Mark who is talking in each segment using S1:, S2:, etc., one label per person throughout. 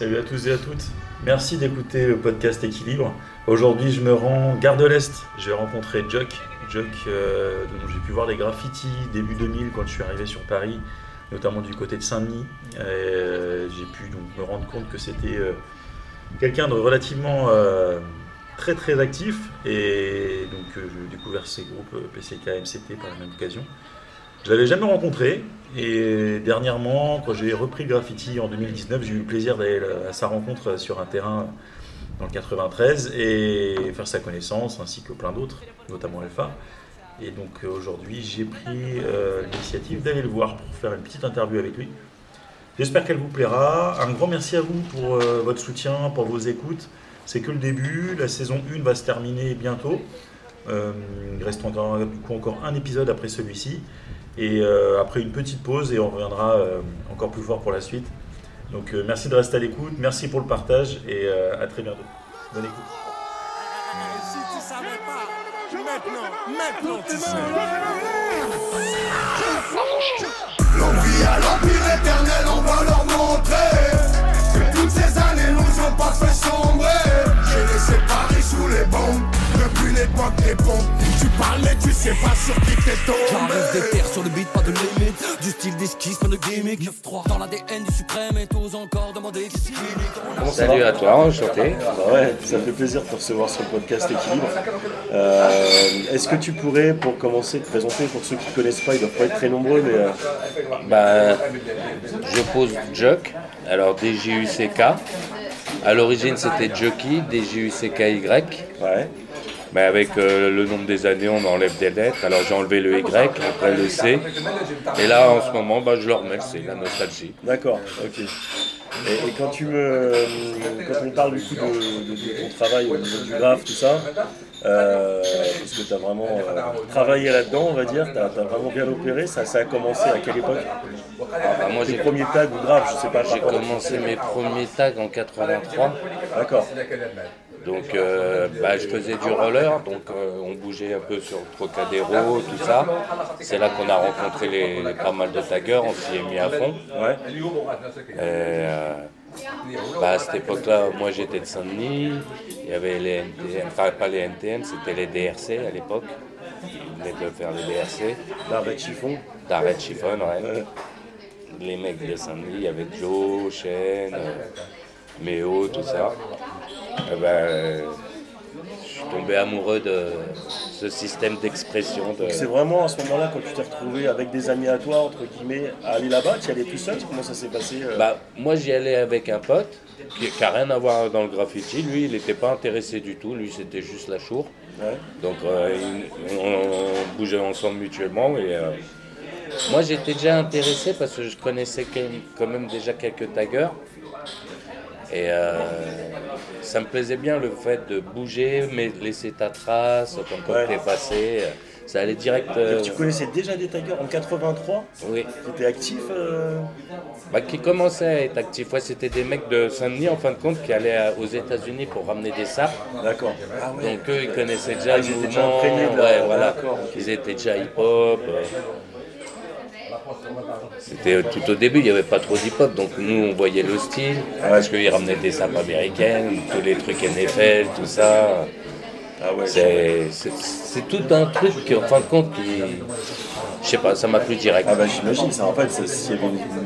S1: Salut à tous et à toutes. Merci d'écouter le podcast Équilibre. Aujourd'hui, je me rends Gare de l'Est. Je vais rencontrer Jock. Jock, euh, j'ai pu voir les graffitis début 2000 quand je suis arrivé sur Paris, notamment du côté de Saint-Denis. Euh, j'ai pu donc me rendre compte que c'était euh, quelqu'un de relativement très très actif. Et donc, j'ai découvert ces groupes PCK, MCT par la même occasion. Je l'avais jamais rencontré et dernièrement, quand j'ai repris le graffiti en 2019, j'ai eu le plaisir d'aller à sa rencontre sur un terrain dans le 93 et faire sa connaissance ainsi que plein d'autres, notamment Alpha. Et donc euh, aujourd'hui, j'ai pris euh, l'initiative d'aller le voir pour faire une petite interview avec lui. J'espère qu'elle vous plaira. Un grand merci à vous pour euh, votre soutien, pour vos écoutes. C'est que le début. La saison 1 va se terminer bientôt. Il reste encore, du coup encore un épisode après celui-ci. Et euh, après une petite pause et on reviendra euh, encore plus fort pour la suite. Donc euh, merci de rester à l'écoute, merci pour le partage et euh, à très bientôt. Bonne écoute.
S2: Si tu savais pas, maintenant, maintenant tu sais.
S3: L'envie à l'empire éternel, on va leur montrer Que toutes ces années nous ont pas fait sombrer J'ai laissé Paris sous les bombes Depuis l'époque des pompes Tu parles mais tu sais pas sur qui t'es tombé
S4: J'arrive des terres sur le beat, pas de limite Du style d'esquisse, pas de gimmick 9-3 dans l'ADN du suprême Et t'oses encore demander qui c'est qui
S1: Comment ça
S5: Salut
S1: va
S5: à toi, enchanté.
S1: Bah ouais, ça fait plaisir de te recevoir sur le podcast Équilibre. Euh, Est-ce que tu pourrais, pour commencer, te présenter pour ceux qui ne connaissent pas, ils doivent pas être très nombreux, mais euh,
S5: Bah, je pose Juck, alors D-J-U-C-K. À l'origine c'était Jockey, D-J-U-C-K-Y.
S1: Ouais,
S5: Mais avec euh, le nombre des années, on enlève des lettres. Alors j'ai enlevé le Y, après le C. Et là, en ce moment, bah, je le remets, c'est la nostalgie.
S1: d'accord, ok. Et, et quand tu me, quand on parle du coup de, de- de ton travail au niveau du graphe, tout ça, euh, parce que tu as vraiment euh, travaillé là-dedans, on va dire, tu as, vraiment bien opéré, ça, ça a commencé à quelle époque?
S5: Ah, bah, moi,
S1: Tes
S5: j'ai
S1: premiers tags ou graphes, je sais pas.
S5: j'ai commencé mes premiers tags en 83.
S1: D'accord,
S5: Donc euh, bah, je faisais du roller, donc euh, on bougeait un peu sur Trocadéro, tout ça. C'est là qu'on a rencontré les, les pas mal de taggers, on s'y est mis à fond.
S1: ouais,
S5: Et, euh, bah, à cette époque-là, moi j'étais de Saint-Denis, il y avait les NTM, enfin pas les NTM, c'était les DRC à l'époque. Ils venaient de faire les DRC,
S1: l'arrêt de chiffon.
S5: d'arrêt chiffon, ouais. Les mecs de Saint-Denis, il y avait Joe, Chen, Méo, tout ça. Eh ben, je suis tombé amoureux de ce système d'expression. De...
S1: C'est vraiment à ce moment-là, quand tu t'es retrouvé avec des amis à toi, entre guillemets, à aller là-bas, tu y allais tout seul? Comment ça s'est passé euh?
S5: Bah, moi j'y allais avec un pote qui n'a rien à voir dans le graffiti. Lui, il n'était pas intéressé du tout. Lui, c'était juste la chour.
S1: Ouais.
S5: Donc euh, il- on, on bougeait ensemble mutuellement. Et, euh, moi j'étais déjà intéressé parce que je connaissais quand même déjà quelques taggers. Et euh, ça me plaisait bien le fait de bouger, mais laisser ta trace quand,
S1: Ouais.
S5: t'es passé. Ça allait direct. euh,
S1: Tu connaissais déjà des taggers en 83
S5: oui.
S1: Tu étais actif euh,
S5: Bah, qui commençaient à être actifs. Ouais, c'était des mecs de Saint-Denis en fin de compte qui allaient aux États-Unis pour ramener des sapes.
S1: D'accord.
S5: Donc eux, ils connaissaient déjà
S1: Ah,
S5: le
S1: ils étaient déjà
S5: mouvement.
S1: la-
S5: ouais, voilà. Ils étaient déjà hip-hop. euh. C'était tout au début, il n'y avait pas trop d'hip-hop, donc nous on voyait le style, parce qu'ils ramenaient des sapes américaines, tous les trucs NFL, tout ça.
S1: Ah ouais.
S5: C'est c'est- c'est tout un truc qui, en fin de compte, qui. Je sais pas, ça m'a plu direct.
S1: Ah bah j'imagine, ça y avait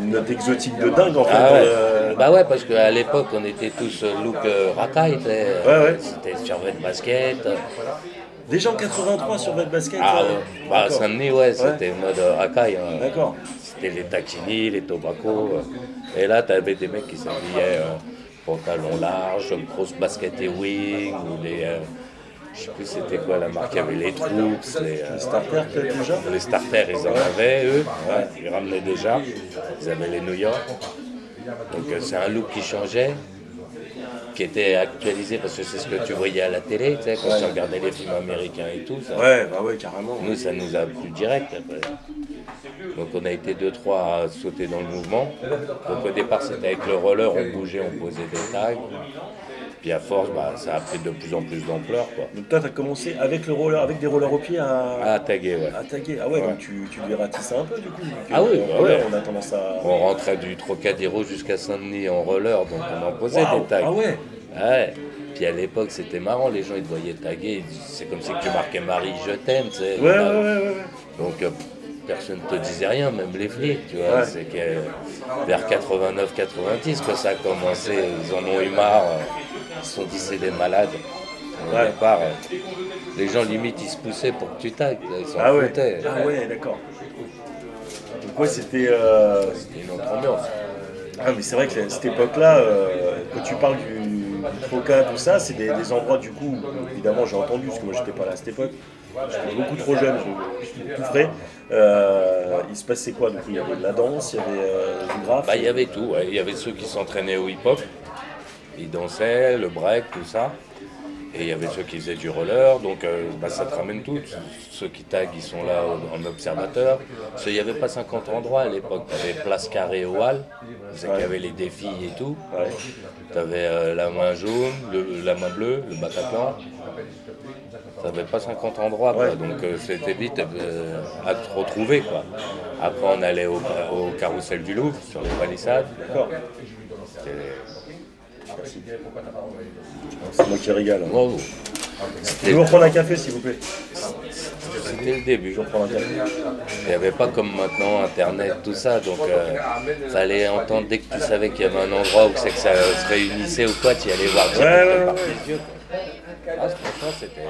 S1: une, note exotique de dingue en fait.
S5: Ah ouais. Bah ouais, parce qu'à l'époque, on était tous euh, look euh, racaille.
S1: Ouais, ouais.
S5: C'était survêt de basket.
S1: Déjà en 83 sur votre basket
S5: Ah
S1: euh,
S5: ouais. Bah. Saint-Denis, ouais, c'était mode euh, racaille. hein.
S1: D'accord.
S5: C'était les taquini, les tobacco. euh. Et là, t'avais des mecs qui s'habillaient pantalon large, grosse basket et wing, ou les. euh, je sais plus c'était quoi la marque, il y avait les troops, les. euh,
S1: Starter peut-être déjà
S5: les starters, ils en avaient, eux. Ouais, ils ramenaient déjà. Ils avaient les New York. Donc euh, c'est un look qui changeait, qui était actualisé parce que c'est ce que tu voyais à la télé, tu sais, quand tu regardais les films américains et tout. Ça.
S1: Ouais, bah ouais, carrément.
S5: Nous, ça nous a plu direct après. Donc on a été deux, trois à sauter dans le mouvement. Donc au départ, c'était avec le roller, on bougeait, on posait des tags. Puis à force, bah, ça a pris de plus en plus d'ampleur. quoi.
S6: Donc toi, tu as commencé avec, le roller, avec des rollers au pied à,
S5: À taguer, ouais.
S6: à taguer. Ah ouais, donc tu, tu devais ratisser un peu du coup.
S5: Ah oui, bah
S6: roller,
S5: ouais.
S6: On a tendance à.
S5: On rentrait du Trocadéro jusqu'à Saint-Denis en roller, donc on en posait des tags.
S6: Ah ouais
S5: Ouais. Puis à l'époque, c'était marrant, les gens ils te voyaient taguer, c'est comme si tu marquais Marie, je t'aime, tu sais.
S6: Ouais, ouais, ouais, ouais. ouais.
S5: Donc euh, personne ne te disait rien, même les flics, tu vois.
S6: Ouais.
S5: C'est que vers 89-90 que ça a commencé, ils en ont eu marre, euh, ils se sont dit c'est des malades. Au
S6: Ouais.
S5: départ, euh, les gens limite ils se poussaient pour que tu tagues, ils s'en
S6: Ah ouais.
S5: foutaient.
S6: Ah ouais, d'accord. Donc ouais, c'était. euh,
S5: C'était une autre ambiance.
S6: Ah mais c'est vrai que cette époque-là, euh, quand tu parles du, du Troca, tout ça, c'est des, des endroits du coup, où, évidemment j'ai entendu, parce que moi j'étais pas là à cette époque, j'étais beaucoup trop jeune, je- j'étais tout frais. Euh, il se passait quoi du coup Il y avait de la danse, il y avait euh, du graphe.
S5: Bah, il y avait tout, ouais. il y avait ceux qui s'entraînaient au hip-hop, ils dansaient, le break, tout ça. Et il y avait ceux qui faisaient du roller, donc euh, bah, ça te ramène tout. Ceux qui taguent, ils sont là en observateur. Parce qu'il n'y avait pas 50 endroits à l'époque. Tu avais place carrée au hall, c'est qu'il y avait les défis et tout.
S6: Ouais.
S5: Tu avais la main jaune, le- la main bleue, le Bataclan. Ça n'avait pas 50 endroits, quoi.
S6: Ouais.
S5: donc euh, c'était vite euh, à te retrouver. Quoi. Après, on allait au, au carrousel du Louvre, sur les palissades.
S6: D'accord. C'est moi qui régale. hein.
S5: Wow.
S6: Je vais vous reprendre un café s'il vous plaît.
S5: c'était le début.
S6: Je vais reprendre un café.
S5: Il n'y avait pas comme maintenant Internet, tout ça, donc il fallait entendre dès que tu savais qu'il y avait un endroit où c'est que ça se réunissait ou quoi, tu y allais voir
S6: Ouais, ouais,
S5: par
S6: ouais.
S5: les yeux. quoi. Ah, franchement, c'était.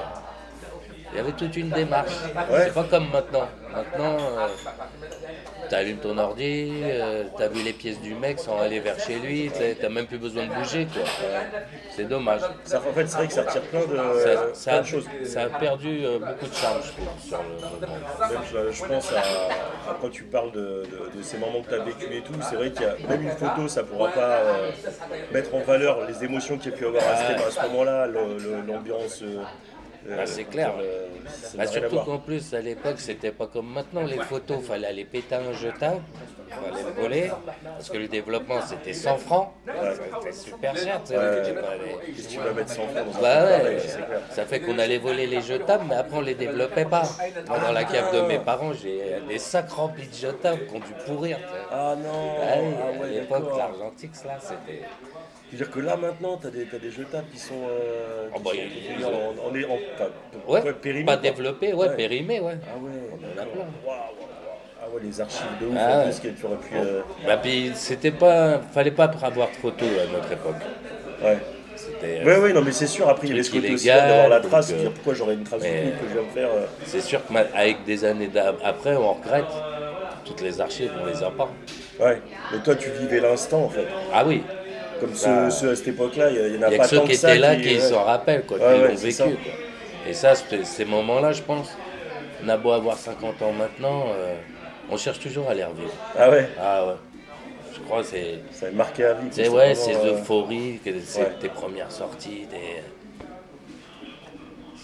S5: Il y avait toute une démarche.
S6: Ouais.
S5: C'est pas comme maintenant. Maintenant, tu allumes ton ordi, tu as vu les pièces du mec sans aller vers chez lui, tu n'as même plus besoin de bouger. quoi. C'est dommage.
S6: Ça, en fait, c'est vrai que ça retire plein de,
S5: Ça, ça
S6: plein
S5: a,
S6: de choses.
S5: ça a perdu euh, beaucoup de charme, je trouve, sur le moment.
S6: Même, je, pense à, à quand tu parles de, de- de ces moments que tu as vécu et tout, c'est vrai qu'il y a même une photo, ça pourra pas euh, mettre en valeur les émotions qu'il y a pu avoir à, ce- moment-là, l'ambiance. Euh, euh,
S5: Ah, c'est clair.
S6: euh,
S5: Bah, surtout qu'en plus, à l'époque, c'était pas comme maintenant. Les photos, fallait aller péter un jetable, fallait le voler, parce que le développement, c'était 100 francs. C'était super cher, tu sais.
S6: Ouais.
S5: tu pas aller-
S6: Qu'est-ce que tu vas mettre 100 francs dans un
S5: Bah
S6: truc
S5: ouais,
S6: pareil, c'est clair.
S5: ça fait qu'on allait voler les jetables, mais après on les développait pas. Moi, dans la cave de mes parents, j'ai des sacs remplis de jetables qui ont dû pourrir. tu sais.
S6: Ah non
S5: Ah oui,
S6: ah
S5: à l'époque, l'argentix, là, c'était.
S6: C'est-à-dire que là maintenant, tu as des, t'as des jetables qui sont, euh, qui
S5: Oh, bah,
S6: sont qui en, en, en,
S5: Ouais,
S6: ouais, périmés,
S5: pas
S6: quoi.
S5: développé, ouais,
S6: Ouais.
S5: périmé, ouais.
S6: Ah ouais,
S5: en a plein.
S6: Waouh. Ah ouais, les archives de ouf,
S5: Ah
S6: en plus, que tu aurais pu... euh,
S5: Bah, puis c'était pas. Fallait pas avoir de photos à notre époque.
S6: Ouais.
S5: C'était.
S6: Ouais, ouais, non, mais c'est sûr, après, il y avait ce côté aussi d'avoir la trace, de
S5: euh,
S6: dire pourquoi j'aurais une trace
S5: mais-
S6: truc que je viens de faire. euh.
S5: C'est sûr qu'avec des années après, on regrette. Toutes les archives, on les a pas.
S6: Ouais, mais toi, tu vivais l'instant, en fait.
S5: Ah oui,
S6: Comme
S5: Bah,
S6: ceux, ceux à cette époque-là, il y, en a
S5: il y a
S6: pas
S5: que ceux
S6: tant
S5: qui étaient là qui
S6: ouais.
S5: s'en rappellent, quoi,
S6: Ouais,
S5: qui l'ont vécu.
S6: ça.
S5: quoi. Et ça, ces moments-là, je pense, on a beau avoir 50 ans maintenant, euh, on cherche toujours à les revivre.
S6: Ah ouais,
S5: Ah ouais. Je crois que c'est.
S6: ça a marqué à vie.
S5: C'est ouais, ces
S6: euh,
S5: euphories, que c'est
S6: ouais.
S5: tes premières sorties, des...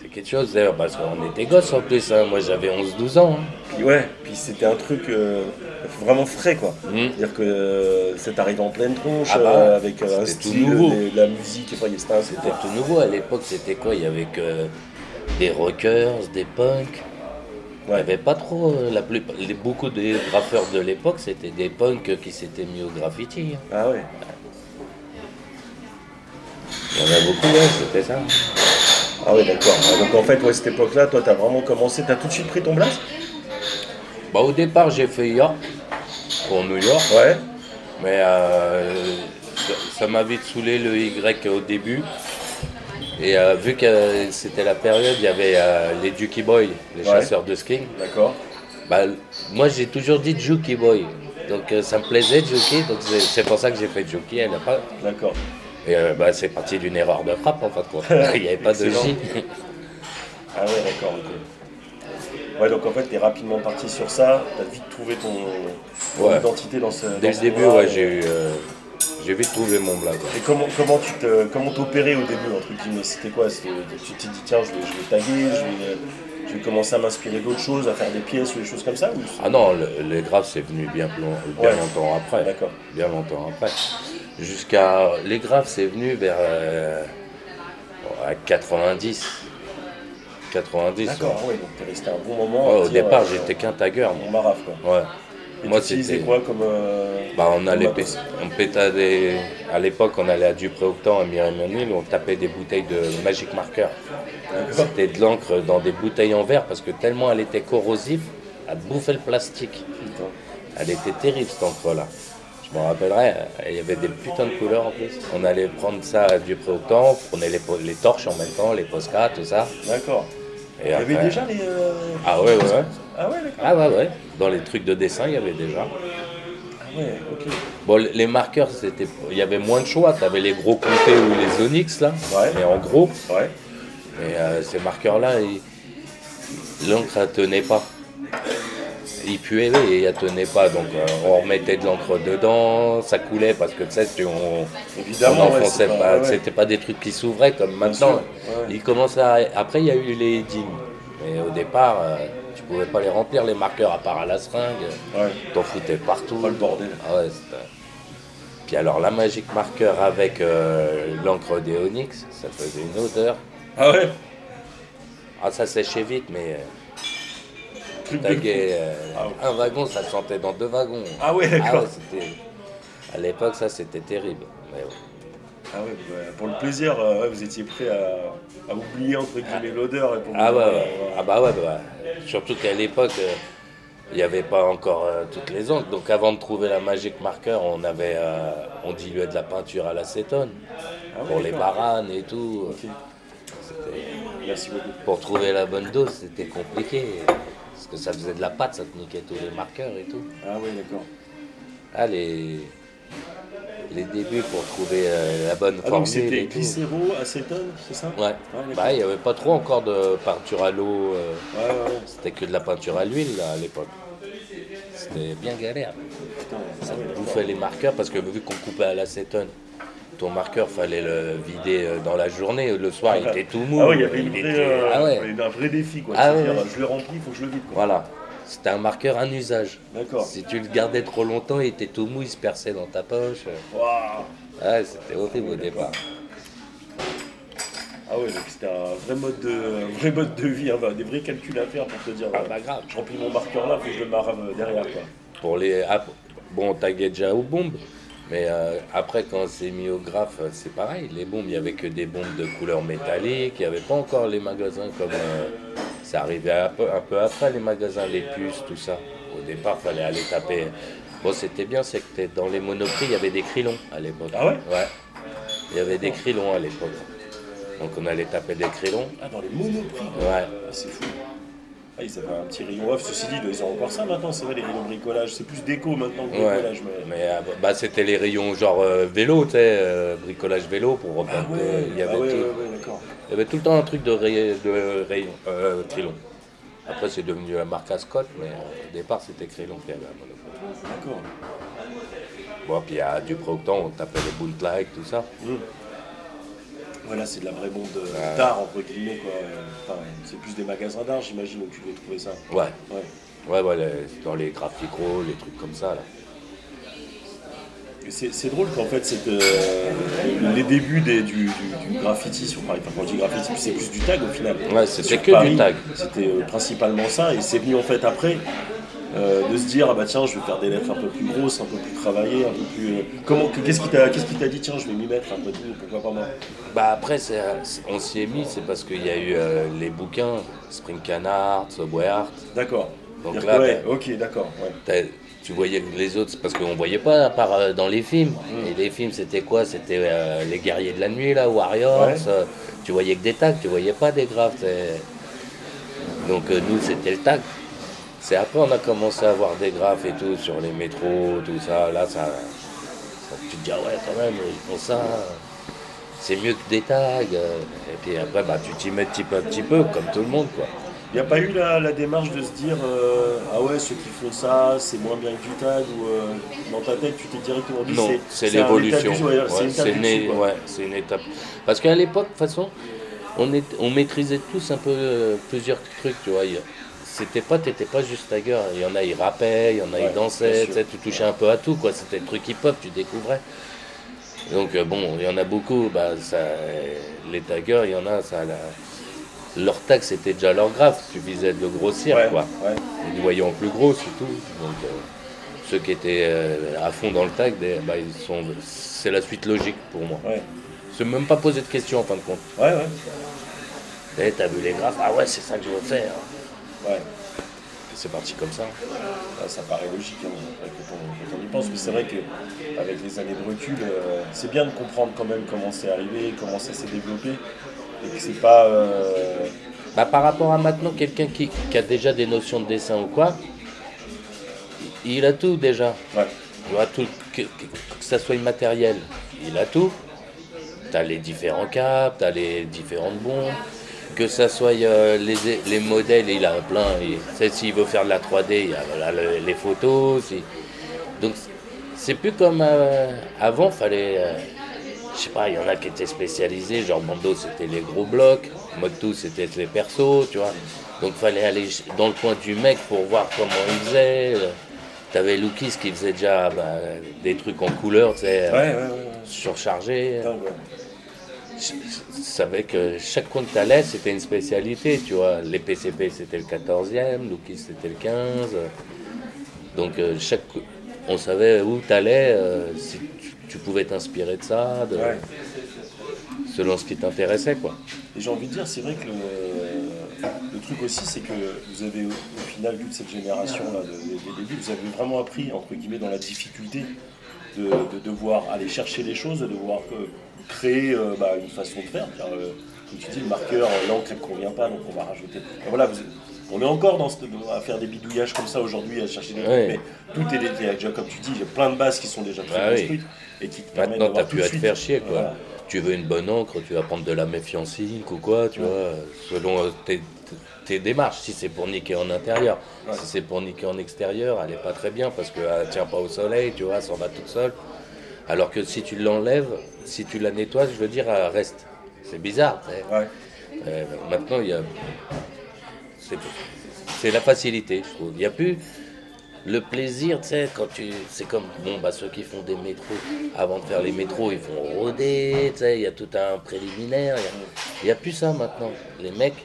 S5: C'est quelque chose, d'ailleurs, parce qu'on était gosses en plus, hein. moi j'avais 11-12 ans. hein.
S6: Puis ouais, puis c'était un truc euh, vraiment frais, quoi.
S5: Mhm.
S6: C'est-à-dire que euh, ça t'arrive en pleine tronche,
S5: Ah bah,
S6: euh, avec euh, un
S5: c'était tout
S6: style,
S5: nouveau.
S6: de, de la musique, enfin, c'était
S5: tout nouveau à l'époque, c'était quoi? Il y avait que des rockers, des punks. Il n'y avait pas trop. euh, La les- beaucoup des graffeurs de l'époque, c'était des punks qui s'étaient mis au graffiti. hein.
S6: Ah ouais.
S5: Il y en a beaucoup, ouais, c'était ça.
S6: Ah ouais, d'accord. Donc en fait, ouais, cette époque-là, toi, t'as vraiment commencé, t'as tout de suite pris ton blast
S5: Bah, au départ, j'ai fait York, pour New York,
S6: Ouais.
S5: mais euh, ça- m'a vite saoulé le Y au début. Et euh, vu que c'était la période, il y avait euh, les Juki Boys, les
S6: Ouais.
S5: chasseurs de skin.
S6: D'accord.
S5: Bah, moi, j'ai toujours dit Juki Boy. Donc, ça me plaisait, Juki. Donc, c'est- pour ça que j'ai fait Juki. Elle a pas...
S6: D'accord.
S5: Et euh, bah, c'est parti d'une erreur de frappe, en fin de compte. Il n'y avait pas de. J.
S6: Ah ouais, d'accord, ok. Ouais, donc en fait, t'es rapidement parti sur ça, t'as vite trouvé ton, ton
S5: Ouais.
S6: identité dans ce.
S5: Dès
S6: dans
S5: le début, ouais,
S6: et-
S5: j'ai eu, euh, j'ai vite trouvé mon blague.
S6: Et comment, comment tu te, comment t'opérais au début, entre guillemets? C'était quoi? C'était- Tu t'es dit, tiens, je vais, je vais taguer, je vais, je vais commencer à m'inspirer d'autres choses, à faire des pièces ou des choses comme ça ou
S5: Ah non, le- les graves, c'est venu bien, plus long- bien
S6: Ouais.
S5: longtemps après.
S6: D'accord.
S5: Bien longtemps après. Jusqu'à. Les graves, c'est venu vers. euh, à 90. 90.
S6: D'accord, ouais, donc t'es resté un bon moment.
S5: Ouais, au
S6: dire,
S5: départ,
S6: euh,
S5: j'étais qu'un tagger. moi.
S6: Maraf, quoi.
S5: Ouais.
S6: Et
S5: Moi, c'était-
S6: quoi comme. euh,
S5: Bah, on allait pé- on pétait des. À l'époque, on allait à Dupré-Octan, à Mireille-Ménil, on tapait des bouteilles de Magic Marker. C'était de l'encre dans des bouteilles en verre parce que tellement elle était corrosive, elle bouffait le plastique.
S6: Putain.
S5: Elle était terrible cette encre-là. Je me rappellerai, il y avait des putains de couleurs en plus. On allait prendre ça à Dupré-Octan, on prenait les, torches en même temps, les poscas, tout ça.
S6: D'accord.
S5: Et
S6: Il y avait déjà les. euh,
S5: Ah ouais, ouais, ouais.
S6: Ah ouais, d'accord.
S5: Ah ouais, ouais. Dans les trucs de dessin, il y avait déjà.
S6: Ah ouais, ok.
S5: Bon, les marqueurs, c'était, il y avait moins de choix. Tu avais les gros comtés ou les onyx, là.
S6: Ouais.
S5: Mais en gros,
S6: Ouais.
S5: mais euh, ces marqueurs-là, ils- l'encre, elle tenait pas. Ils puaient et elle tenait pas. Donc, euh, on remettait de l'encre dedans, ça coulait parce que, tu sais, on,
S6: Évidemment,
S5: on enfonçait pas.
S6: ouais.
S5: C'était pas des trucs qui s'ouvraient comme maintenant.
S6: ouais.
S5: Commençaient à- Après, il y a eu les dîmes. Mais au départ, euh, tu pouvais pas les remplir, les marqueurs, à part à la seringue. T'en foutais partout.
S6: Oh, le bordel.
S5: Ah Puis alors la Magic Marker avec euh, l'encre des Onyx, ça faisait une odeur.
S6: Ah ouais?
S5: Ah ça séchait vite, mais Euh,
S6: Ah ouais.
S5: un wagon, ça sentait dans deux wagons.
S6: Ah ouais, d'accord.
S5: ouais, c'était- à l'époque, ça c'était terrible. Mais ouais.
S6: Ah ouais, ouais, pour le plaisir, euh, vous étiez prêt à, à oublier entre guillemets l'odeur et pour
S5: Ah ouais,
S6: euh,
S5: ouais. Ah bah ouais, bah. Surtout qu'à l'époque, euh, il n'y avait pas encore euh, toutes les encres. Donc avant de trouver la Magic Marker, on avait, on diluait de la peinture à l'acétone
S6: Ah
S5: pour les
S6: d'accord.
S5: baranes et tout.
S6: Merci beaucoup.
S5: Pour trouver la bonne dose, c'était compliqué. Parce que ça faisait de la pâte, ça te niquait tous les marqueurs et tout.
S6: Ah ouais, d'accord.
S5: Ah, les, les débuts pour trouver euh, la bonne
S6: Ah donc c'était glycéro, acétone, c'est ça?
S5: Ouais.
S6: d'accord.
S5: Bah, il n'y avait pas trop encore de peinture à l'eau. euh,
S6: Ouais, ouais.
S5: C'était que de la peinture à l'huile, là, à l'époque. C'était bien galère.
S6: Putain,
S5: Ça
S6: ah
S5: bouffait les marqueurs parce que vu qu'on coupait à l'acétone, ton marqueur, fallait le vider euh, dans la journée. Le soir, il était tout mou.
S6: Ah ouais, il y avait une vraie,
S5: était-
S6: euh,
S5: Ah ouais.
S6: un vrai défi quoi.
S5: Ah ouais.
S6: Je le remplis, il faut que je le vide quoi.
S5: Voilà. C'était un marqueur un usage.
S6: D'accord.
S5: Si tu le gardais trop longtemps, il était tout mou, il se perçait dans ta poche.
S6: Waouh.
S5: Ouais, c'était horrible au départ.
S6: Ah ouais, donc c'était un vrai mode de, un vrai mode de vie, hein, des vrais calculs à faire pour te dire.
S5: Ah bah grave.
S6: Je remplis mon marqueur là, faut que je le marave derrière quoi.
S5: Pour les, ah, bon, on taguait déjà aux bombes, mais euh, après quand c'est mis au graphe, euh, c'est pareil. Les bombes, il n'y avait que des bombes de couleur métallique, il n'y avait pas encore les magasins comme euh, ça arrivait un peu, un peu après les magasins, les puces, tout ça. Au départ, fallait aller taper. Bon, c'était bien, c'est que dans les monoprix, il y avait des crilons à l'époque.
S6: Ah ouais?
S5: Ouais. Il y avait des crilons à l'époque. Donc on allait taper des crilons.
S6: Ah dans les monoprix.
S5: Ouais.
S6: Ah, c'est fou. Ah, ils avaient un petit rayon off, ceci dit, ils ont encore ça maintenant, c'est vrai, les rayons bricolage. C'est plus déco maintenant que
S5: Ouais,
S6: bricolage. Mais...
S5: mais euh, bah, c'était les rayons genre euh, vélo, tu sais, euh, bricolage vélo pour
S6: Ah
S5: repeindre.
S6: ouais,
S5: euh, il, y avait
S6: ah ouais,
S5: tout, il y avait tout le temps un truc de, ray- de rayon, euh, Trilon. Après, c'est devenu la marque Ascot, mais euh, au départ, c'était Trilon qui avait monopole.
S6: D'accord.
S5: Bon, puis à Dupré-Octan, on tapait les Bootleg, tout ça.
S6: Voilà, c'est de la vraie bombe de-
S5: Ouais.
S6: d'art, entre guillemets, quoi. Enfin, c'est plus des magasins d'art, j'imagine, où tu devais trouver ça.
S5: Ouais,
S6: Ouais.
S5: ouais, ouais, les- dans les les trucs comme ça. Là.
S6: C'est c'est drôle qu'en fait, c'est euh, les débuts des- du, du- du graffiti sur Paris, enfin, quand je dis graffiti, c'est plus du tag au final.
S5: Ouais, c'était que du tag.
S6: C'était euh, principalement ça, et c'est venu en fait après. euh, de se dire ah bah tiens je vais faire des lettres un peu plus grosses, un peu plus travaillées, un peu plus. comment qu'est-ce qui t'a qu'est-ce qui t'a dit tiens je vais m'y mettre après tout pourquoi pas moi
S5: Bah après, on s'y est mis, c'est parce qu'il y a eu euh, les bouquins, Spring Canard, Subway Art.
S6: D'accord.
S5: Donc là,
S6: ouais, ok d'accord ouais.
S5: Tu voyais les autres, c'est parce qu'on voyait pas à part euh, dans les films. Et les films, c'était quoi? C'était euh, les guerriers de la nuit, là, Warriors.
S6: Ouais.
S5: tu voyais que des tags, tu voyais pas des graphes. c'est- Donc nous, c'était le tag. C'est après on a commencé à avoir des graphes et tout sur les métros, tout ça. Là, ça, ça- tu te dis, ah ouais, quand même, ils font ça. C'est mieux que des tags. euh. Et puis après, bah, tu t'y mets petit peu petit peu, comme tout le monde, quoi.
S6: Il n'y a pas eu la, la démarche de se dire euh, ah ouais ceux qui font ça c'est moins bien que du tag ou euh, dans ta tête tu t'es directement dit
S5: Non,
S6: c'est
S5: l'évolution.
S6: ouais,
S5: Ouais,
S6: c'est une étape
S5: né- ouais, une. Parce qu'à l'époque, de toute façon, on, est, on maîtrisait tous un peu euh, plusieurs trucs, tu vois. C'était pas, t'étais pas juste tagger. Il y en a, ils rappaient, il y en a, ils dansaient, tu touchais un peu à tout, quoi. C'était le truc hip-hop, tu découvrais. Donc euh, bon, il y en a beaucoup, bah, ça, les taggers, il y en a, ça, la- leur tag c'était déjà leur graphe, suffisait de grossir,
S6: Ouais,
S5: quoi.
S6: ouais.
S5: Et du voyant plus gros surtout. Donc euh, ceux qui étaient euh, à fond dans le tag, des- bah, ils sont, c'est la suite logique pour moi.
S6: Ouais,
S5: Se même pas poser de questions en fin de compte.
S6: ouais, ouais.
S5: Eh, T'as vu les graphes? Ah ouais, c'est ça que je veux faire.
S6: ouais.
S5: C'est parti comme ça.
S6: Ça paraît logique hein, quand, on, quand on y pense, mais c'est vrai qu'avec les années de recul, euh, c'est bien de comprendre quand même comment c'est arrivé, comment ça s'est développé, et que c'est pas. euh,
S5: Bah, par rapport à maintenant, quelqu'un qui, qui a déjà des notions de dessin ou quoi, il a tout déjà.
S6: ouais,
S5: tout, que, que- que ça soit immatériel, il a tout. Tu as les différents caps, tu as les différentes bombes. Que ça soit euh, les, les modèles, il a plein. S'il veut faire de la 3D, il y a voilà, le- les photos. si- Donc, c'est plus comme euh, avant, fallait. euh, je sais pas, il y en a qui étaient spécialisés, genre Bando c'était les gros blocs, Motu c'était les persos, tu vois. Donc fallait aller dans le coin du mec pour voir comment il faisait. T'avais Loukis qui faisait déjà bah, des trucs en couleur, tu sais,
S6: ouais, ouais, ouais, ouais.
S5: surchargés.
S6: Dingue, ouais.
S5: Je je savais que chaque coin que t'allais, c'était une spécialité, tu vois. Les PCP, c'était le 14e, Loukis, c'était le 15. Donc, euh, chaque, on savait où t'allais, euh, si tu, tu pouvais t'inspirer de ça, de-
S6: Ouais.
S5: selon ce qui t'intéressait, quoi.
S6: Et j'ai envie de dire, c'est vrai que le, le truc aussi, c'est que vous avez au, final, toute cette génération-là, de- des des débuts, vous avez vraiment appris, entre guillemets, dans la difficulté de, de devoir aller chercher les choses, de devoir euh, créer euh, bah, une façon de faire. Car, euh, comme tu dis, le marqueur, euh, l'encre, elle ne convient pas, donc on va rajouter. Et voilà, vous- on est encore dans ce- à faire des bidouillages comme ça aujourd'hui, à chercher des
S5: Ouais.
S6: trucs, mais tout est déjà, comme tu dis, il y a plein de bases qui sont déjà très
S5: Bah oui.
S6: construites et qui te permettent
S5: Maintenant, t'as plus à te faire chier, quoi.
S6: Voilà.
S5: Tu veux une bonne encre, tu vas prendre de la méfiance ink ou quoi, tu vois, selon tes, tes démarches. Si c'est pour niquer en intérieur,
S6: Ouais.
S5: si c'est pour niquer en extérieur, elle est pas très bien parce qu'elle tient pas au soleil, tu vois, elle s'en va toute seule. Alors que si tu l'enlèves, si tu la nettoies, je veux dire, elle reste. C'est bizarre.
S6: Ouais.
S5: Euh, maintenant, il y a. C'est, c'est la facilité, je trouve. Il n'y a plus le plaisir, tu sais, quand tu. C'est comme bon, bah, ceux qui font des métros. Avant de faire les métros, ils font rôder, tu sais, il y a tout un préliminaire. Il y a- Il n'y a, plus ça maintenant. Les mecs,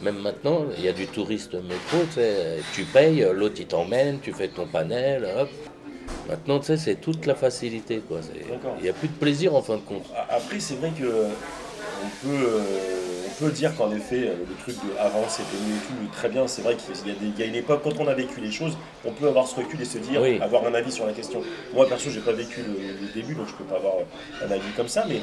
S5: même maintenant, il y a du touriste métro, tu sais, tu payes, l'autre il t'emmène, tu fais ton panel, hop. Maintenant, tu sais, c'est toute la facilité, quoi. Il n'y a plus de plaisir en fin de compte.
S6: Après, c'est vrai que on peut, euh, on peut dire qu'en effet, euh, le truc de avant c'était mieux et tout, très bien. C'est vrai qu'il y a, des, il y a une époque, quand on a vécu les choses, on peut avoir ce recul et se dire,
S5: Oui.
S6: avoir un avis sur la question. Moi, perso, j'ai pas vécu le, le début, donc je peux pas avoir un avis comme ça. Mais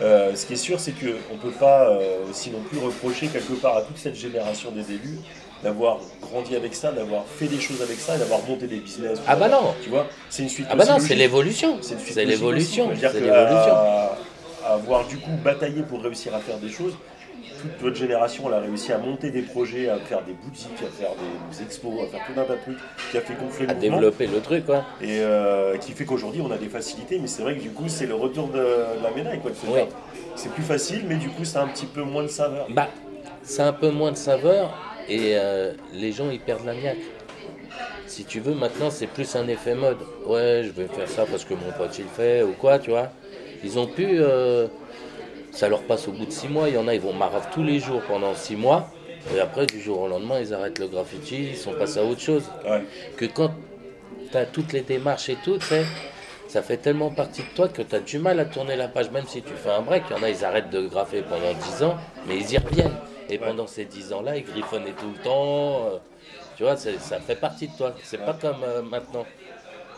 S6: euh, ce qui est sûr, c'est qu'on peut pas euh, aussi non plus reprocher quelque part à toute cette génération des débuts d'avoir grandi avec ça, d'avoir fait des choses avec ça et d'avoir monté des business.
S5: Ah bah non.
S6: Tu vois, c'est une suite.
S5: Ah bah non, c'est l'évolution.
S6: C'est
S5: C'est l'évolution. C'est l'évolution.
S6: à- à avoir du coup bataillé pour réussir à faire des choses. Toute votre génération, elle a réussi à monter des projets, à faire des boutiques, à faire des expos, à faire tout un tas de trucs qui a fait gonfler
S5: À
S6: le mouvement
S5: développer le truc, quoi.
S6: et euh, qui fait qu'aujourd'hui on a des facilités. Mais c'est vrai que du coup, c'est le retour de la médaille, quoi.
S5: Oui.
S6: C'est plus facile, mais du coup, a un petit peu moins de saveur.
S5: Bah, c'est un peu moins de saveur et euh, les gens ils perdent la niaque. Si tu veux, maintenant c'est plus un effet mode. Ouais, je vais faire ça parce que mon pote il fait ou quoi, tu vois. Ils ont pu. euh, ça leur passe au bout de six mois. Il y en a, ils vont marave tous les jours pendant six mois. Et après, du jour au lendemain, ils arrêtent le graffiti, ils sont passés à autre chose.
S6: Ouais.
S5: Que quand tu as toutes les démarches et tout, ça fait tellement partie de toi que tu as du mal à tourner la page, même si tu fais un break. Il y en a, ils arrêtent de graffer pendant 10 ans, mais ils y reviennent. Et pendant ces 10 ans-là, ils griffonnaient tout le temps. euh, tu vois, ça fait partie de toi. C'est pas comme euh, maintenant.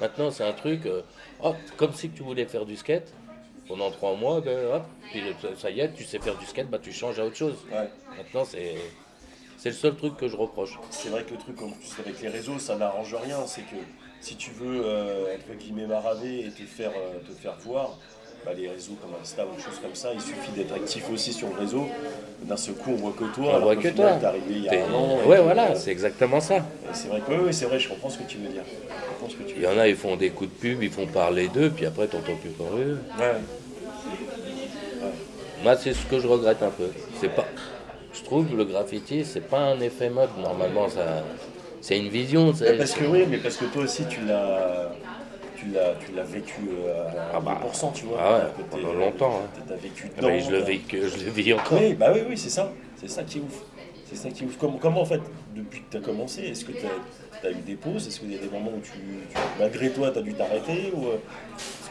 S5: Maintenant, c'est un truc, euh, hop, comme si tu voulais faire du skate. Pendant 3 mois, ben, hop, puis ça- y est, tu sais faire du skate, bah, tu changes à autre chose.
S6: Ouais.
S5: Maintenant, c'est c'est le seul truc que je reproche.
S6: C'est vrai que le truc en plus avec les réseaux, ça n'arrange rien. C'est que si tu veux entre guillemets maraver et te faire, te faire voir, bah, les réseaux comme Insta ou des choses comme ça, il suffit d'être actif aussi sur le réseau. D'un seul coup, on voit que toi.
S5: On voit que
S6: final,
S5: toi.
S6: T'es arrivé il y
S5: T'es-
S6: a un an. et
S5: Ouais, voilà,
S6: euh,
S5: c'est exactement ça.
S6: c'est vrai que oui, c'est vrai, je comprends ce que tu veux dire. Je comprends ce que tu
S5: Il y en a, ils font des coups de pub, ils font parler d'eux, puis après, t'entends plus parler d'eux.
S6: Ouais.
S5: Moi, c'est ce que je regrette un peu. C'est pas. Je trouve que le graffiti, c'est pas un effet mode. Normalement, ça, c'est une vision.
S6: parce que oui, mais parce que toi aussi tu l'as, tu l'as, tu l'as vécu euh, à
S5: Ah bah,
S6: 100%, tu vois.
S5: ah ouais, pendant
S6: euh,
S5: longtemps, hein.
S6: T'as vécu
S5: Ah bah,
S6: dedans,
S5: je le
S6: t'as-
S5: vis, je le vis encore.
S6: Oui, bah oui, oui, c'est ça. C'est ça qui est ouf. C'est ça qui est ouf. Comment, comment en fait, depuis que tu as commencé, est-ce que tu as, eu des pauses? Est-ce qu'il y a des moments où tu, tu- malgré toi, tu as dû t'arrêter ou, euh,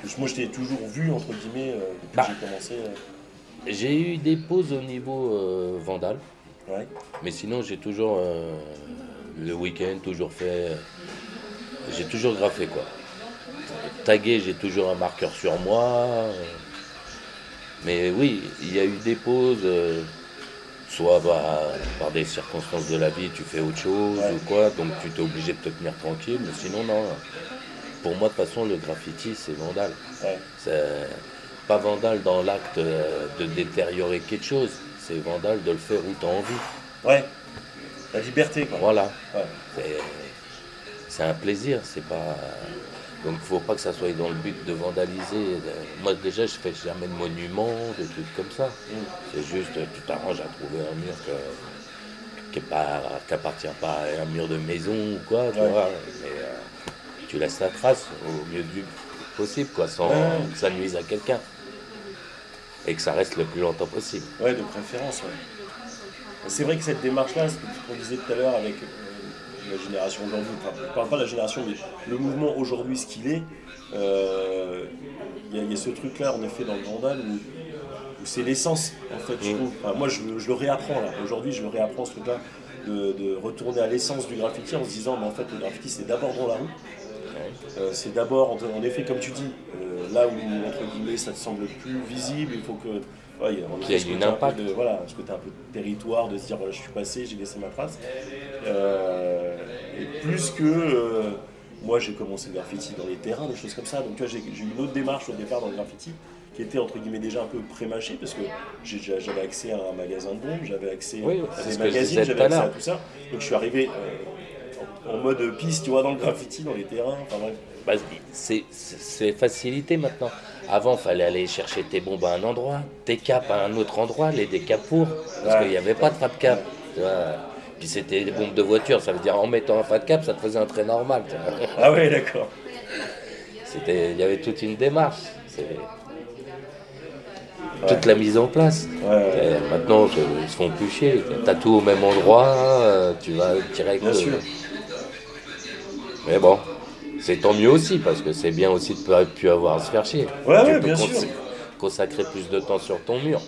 S6: Parce que moi, je t'ai toujours vu, entre guillemets, euh, depuis
S5: Bah.
S6: que j'ai commencé. euh,
S5: J'ai eu des pauses au niveau euh, Vandal,
S6: ouais.
S5: mais sinon j'ai toujours euh, le week-end toujours fait, euh, j'ai toujours graffé quoi. Tagué, j'ai toujours un marqueur sur moi. mais oui, il y a eu des pauses, euh, soit bah, par des circonstances de la vie, tu fais autre chose
S6: Ouais.
S5: ou quoi, donc tu t'es obligé de te tenir tranquille. Mais sinon non. Pour moi de toute façon le graffiti c'est Vandal.
S6: Ouais.
S5: C'est pas vandal dans l'acte euh, de détériorer quelque chose, c'est vandal de le faire où tu as envie.
S6: Ouais. La liberté, quoi.
S5: Voilà.
S6: Ouais.
S5: C'est un plaisir, c'est pas. Donc faut pas que ça soit dans le but de vandaliser. Moi déjà je fais jamais de monuments, de trucs comme ça.
S6: Mm.
S5: C'est juste tu t'arranges à trouver un mur que- qui est pas à un mur de maison ou quoi, tu
S6: Ouais.
S5: vois. Mais euh, tu laisses la trace au mieux du possible, quoi, sans
S6: Ouais.
S5: que ça nuise à quelqu'un. Et que ça reste le plus longtemps possible.
S6: Ouais, de préférence, ouais. C'est vrai que cette démarche-là, ce qu'on disait tout à l'heure avec la génération d'aujourd'hui, enfin, je parle pas de la génération, mais le mouvement aujourd'hui, ce qu'il est, euh, il y, a- il y a ce truc-là, en effet, dans le Vandal, où, où c'est l'essence, en fait, je trouve. Enfin, moi, je, le- je le réapprends, là. Aujourd'hui, je le réapprends, ce truc-là, de, de retourner à l'essence du graffiti en se disant, mais en fait, le graffiti, c'est d'abord dans la rue. Euh, c'est d'abord, en, en effet, comme tu dis, euh, là où, entre guillemets, ça te semble plus visible, il faut que. Il y a-
S5: y
S6: côté un peu
S5: impact.
S6: de- voilà, ce côté un peu de territoire, de se dire, voilà, je suis passé, j'ai laissé ma trace. Euh, et plus que. euh, moi, j'ai commencé le graffiti dans les terrains, des choses comme ça. Donc, tu vois, j'ai eu une autre démarche au départ dans le graffiti qui était, entre guillemets, déjà un peu pré-mâché parce que j'avais accès à un magasin de bombes, j'avais accès
S5: Oui,
S6: à des magazines, j'avais accès à tout ça. Donc, je suis arrivé euh, en, mode piste, tu vois, dans le graffiti, dans les terrains. Enfin, bref.
S5: Bah, c'est facilité maintenant. Avant, fallait aller chercher tes bombes à un endroit, tes capes à un autre endroit, les décapes pour, parce
S6: Ouais.
S5: qu'il n'y avait pas de fat cap. tu vois. Puis c'était des bombes de voiture, ça veut dire en mettant un fat cap, ça te faisait un trait normal. tu vois.
S6: Ah ouais, d'accord.
S5: C'était, il y avait toute une démarche. C'est toute la mise en place.
S6: Ouais,
S5: maintenant, ils se font plus chier. T'as tout au même endroit, euh, tu vas direct.
S6: Bien
S5: euh,
S6: sûr.
S5: Mais bon, c'est tant mieux aussi, parce que c'est bien aussi de ne plus avoir à se faire chier.
S6: Ouais,
S5: tu
S6: ouais,
S5: peux
S6: bien sûr.
S5: consacrer plus de temps sur ton mur.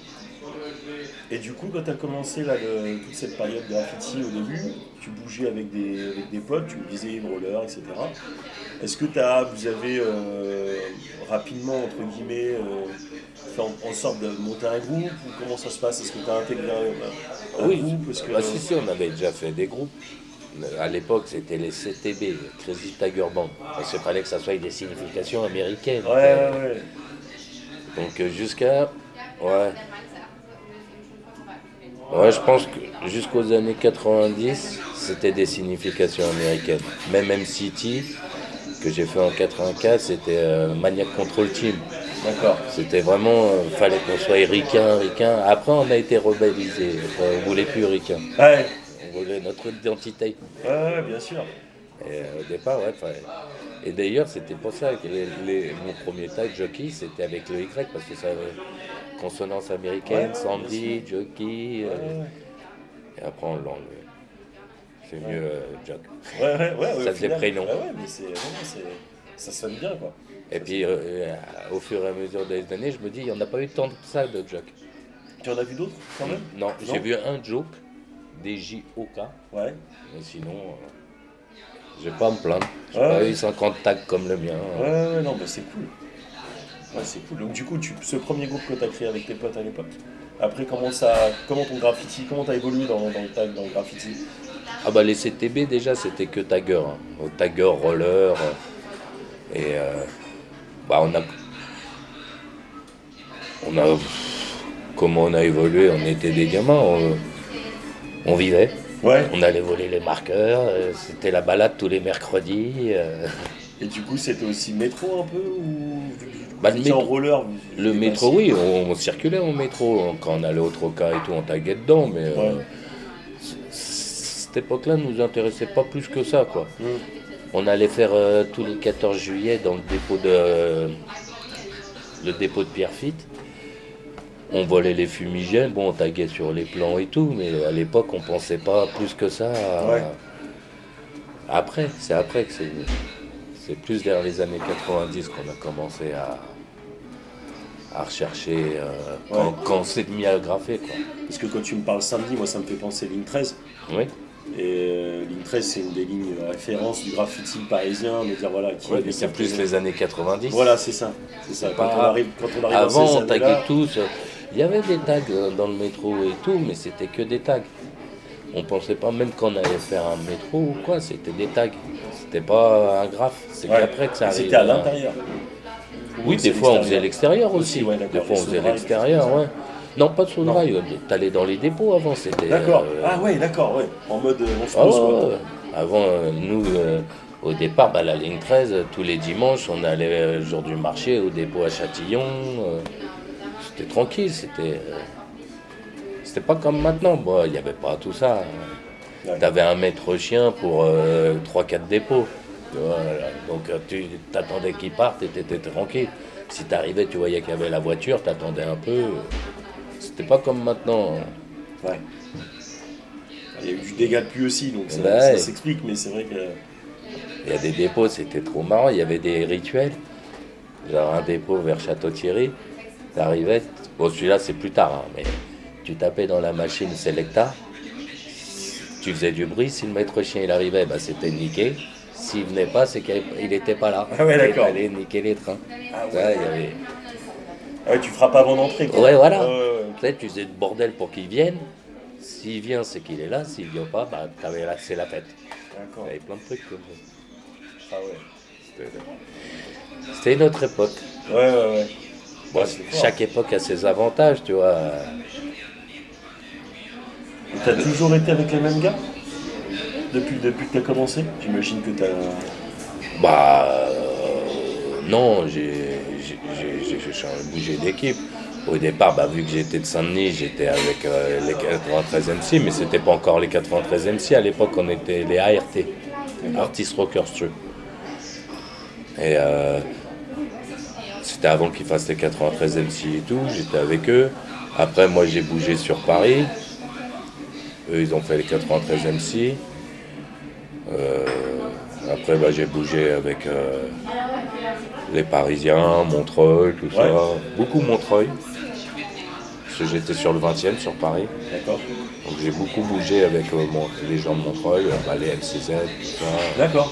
S6: Et du coup, quand tu as commencé là, le- toute cette période graffiti au début, tu bougeais avec des, avec des potes, tu disais roller, etc. Est-ce que as, vous avez euh, rapidement, entre guillemets, euh, fait en, en sorte de monter un groupe ou comment ça se passe? Est-ce que tu as intégré un, un
S5: Oui,
S6: groupe? Parce que,
S5: bah, si, si, on avait déjà fait des groupes. À l'époque, c'était les CTB, Crazy Tiger Band. Parce qu'il fallait que ça soit des significations américaines.
S6: Ouais, ouais, ouais.
S5: Donc euh, jusqu'à. Ouais. Ouais, je pense que jusqu'aux années 90, c'était des significations américaines. Même M-City, que j'ai fait en 84, c'était euh, Maniac Control Team.
S6: D'accord.
S5: C'était vraiment. euh, fallait qu'on soit ricain, ricain. Après, on a été rebellisé. On voulait plus ricain.
S6: Ouais,
S5: Notre identité.
S6: ouais, bien sûr.
S5: Et euh, au départ, ouais, Et d'ailleurs, c'était pour ça que les- les- mon premier tag jockey, c'était avec le Y, parce que ça avait consonance américaine,
S6: Ouais,
S5: Sandy, jockey. euh,
S6: Ouais,
S5: et après, on l'a enlevé. C'est mieux euh, Jock.
S6: Ouais, ouais, ouais,
S5: Ça faisait
S6: final.
S5: prénom.
S6: Ouais, ouais, mais c'est, ça sonne bien, quoi.
S5: Et puis, euh, euh, au fur et à mesure des années, je me dis, il n'y en a pas eu tant que ça de Jock.
S6: Tu en as vu d'autres, quand même?
S5: Non,
S6: Non?
S5: j'ai vu un Joke, des J-O-K,
S6: Ouais.
S5: mais sinon, euh, je vais pas à me plaindre. J'ai
S6: Ouais,
S5: pas eu 50 tags comme le mien.
S6: Ouais, ouais, non, bah c'est cool. Ouais, c'est cool. Donc, du coup, tu, ce premier groupe que tu as créé avec tes potes à l'époque, après, comment, ça, comment ton graffiti, comment tu as évolué dans, dans le tag, dans le graffiti?
S5: Ah bah les CTB déjà c'était que Tagger, hein. Tagger, roller. euh, et euh, bah on a. On a. Comment on a évolué? On était des gamins, on, on vivait.
S6: Ouais.
S5: On allait voler les marqueurs, euh, c'était la balade tous les mercredis. euh.
S6: Et du coup, c'était aussi métro un peu ou
S5: Bah,
S6: vous
S5: le
S6: étiez en
S5: métro-
S6: roller vous-
S5: Le
S6: vous
S5: métro, oui, on, on circulait en métro. Quand on allait au Troca et tout, on taguait dedans, mais euh,
S6: Ouais.
S5: c- cette époque-là ne nous intéressait pas plus que ça, quoi.
S6: Hmm.
S5: On allait faire euh, tous les 14 juillet dans le dépôt de le dépôt de Pierrefitte. On volait les fumigènes, bon, on taguait sur les plans et tout, mais à l'époque, on pensait pas plus que ça. à-
S6: Ouais.
S5: Après, c'est après que c'est. C'est plus vers les années 90 qu'on a commencé à, à rechercher euh, quand,
S6: Ouais.
S5: quand on s'est mis à graffer. Quoi.
S6: Parce que quand tu me parles samedi, moi ça me fait penser ligne 13.
S5: Oui,
S6: Et euh, ligne 13, c'est une des lignes de référence du graffiti parisien, de dire voilà qui
S5: Ouais, mais c'est plus les années 90.
S6: Voilà, c'est ça. C'est ça. Quand
S5: pas-
S6: on arrive, quand on arrive dans
S5: Avant,
S6: ces
S5: on taguait tous. Euh, Il y avait des tags euh, dans le métro et tout, mais c'était que des tags. On pensait pas même qu'on allait faire un métro ou quoi, c'était des tags. C'était pas un graphe. C'est
S6: Ouais.
S5: qu'après que ça arrive.
S6: C'était à
S5: euh,
S6: l'intérieur.
S5: Oui, des fois on faisait
S6: l'extérieur.
S5: aussi.
S6: Aussi, ouais, d'accord,
S5: des fois on faisait l'extérieur, ouais. Non, pas de sous drive. T'allais dans les dépôts avant, c'était.
S6: D'accord.
S5: euh,
S6: Ah ouais, d'accord, ouais. En mode euh, on se
S5: Ah
S6: pose,
S5: ouais. Avant, euh, nous, euh, au départ, bah, la ligne 13, euh, tous les dimanches, on allait euh, le jour du marché au dépôt à Châtillon. Euh, c'était tranquille, c'était. euh, c'était pas comme maintenant. Bon, il n'y avait pas tout ça.
S6: Ouais.
S5: Tu avais un maître chien pour 3-4 dépôts. Tu vois, voilà. Donc euh, tu t'attendais qu'il parte et tu étais tranquille. Si tu arrivais, tu voyais qu'il y avait la voiture, tu attendais un peu. C'était pas comme maintenant.
S6: Ouais. Il y a eu du dégât de pluie aussi, donc ça,
S5: Bah
S6: ça s'explique, mais c'est vrai que.
S5: Il y a des dépôts, c'était trop marrant. Il y avait des rituels. Genre un dépôt vers Château-Thierry. T'arrivais. Bon, celui-là, c'est plus tard, hein, mais tu tapais dans la machine Selecta. Tu faisais du bruit. Si le maître chien il arrivait, bah, c'était niqué. S'il venait pas, c'est qu'il n'était pas là.
S6: Ah ouais, d'accord.
S5: Il fallait niquer les trains.
S6: Ah
S5: Ouais, il avait-
S6: Ah ouais, tu frappes avant d'entrer, quoi.
S5: Ouais, voilà.
S6: Ouais.
S5: Tu sais, tu faisais de bordel pour qu'il vienne. S'il vient, c'est qu'il est là. S'il vient pas, bah, t'avais là, c'est la fête. Il
S6: D'accord.
S5: y avait plein de trucs comme ça.
S6: Ah ouais.
S5: C'était- C'était une autre époque.
S6: Ouais, ouais, ouais.
S5: Bon, chaque époque a ses avantages, tu vois.
S6: T'as toujours été avec les mêmes gars? Depuis, depuis que t'as commencé? J'imagine que t'as.
S5: Bah euh, non, j'ai bougé d'équipe. Au départ, bah, vu que j'étais de Saint-Denis, j'étais avec euh, les 93 MC, mais c'était pas encore les 93 MC. À l'époque, on était les ART, Artist Rockers True. Et euh, c'était avant qu'ils fassent les 93 MC et tout. J'étais avec eux. Après, moi, j'ai bougé sur Paris. Eux, ils ont fait les 93 MC. Euh, après, bah, j'ai bougé avec euh, les Parisiens, Montreuil, tout ça. Beaucoup Montreuil. Parce que j'étais sur le 20e, sur Paris.
S6: D'accord.
S5: Donc j'ai beaucoup bougé avec euh, mon- les gens de Montreuil, bah, les MCZ, tout ça.
S6: D'accord.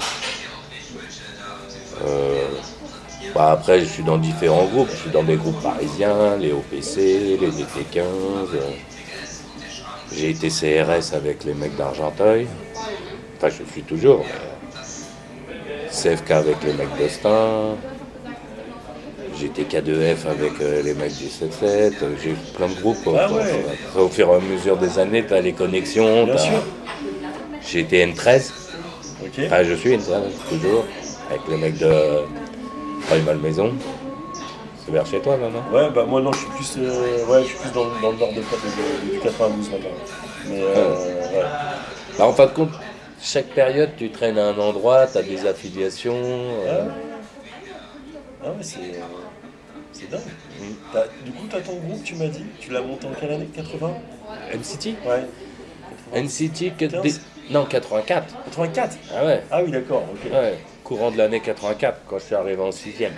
S5: Bah, après, je suis dans différents groupes. Je suis dans des groupes parisiens, les OPC, les DT15. euh. J'ai été CRS avec les mecs d'Argenteuil. Enfin, je suis toujours. mais, CFK avec les mecs d'Austin. J'étais K2F avec euh, les mecs du 7-7. euh, J'ai eu plein de groupes. quoi.
S6: Ah ouais.
S5: Après, au fur et à mesure des années, tu as les connexions. J'ai été N13.
S6: Ok.
S5: Enfin, je suis N13, toujours. Avec les mecs de Primal Maison. C'est vers chez toi, non
S6: Ouais, bah moi non, je suis plus, euh, ouais, je suis plus dans, dans le nord de, de- du 92 maintenant. Mais euh, ouais.
S5: Bah, en fin de compte, chaque période, tu traînes à un endroit, tu as des affiliations. euh,
S6: Ah ouais, c'est, c'est dingue. T'as- du coup, tu as ton groupe, tu m'as dit, tu l'as monté en quelle année? 80
S5: NCT
S6: Ouais.
S5: NCT, que
S6: 15.
S5: des- non, 84.
S6: 84
S5: Ah ouais,
S6: Ah oui, d'accord, ok.
S5: ouais, courant de l'année 84, quand je suis arrivé en 6ème.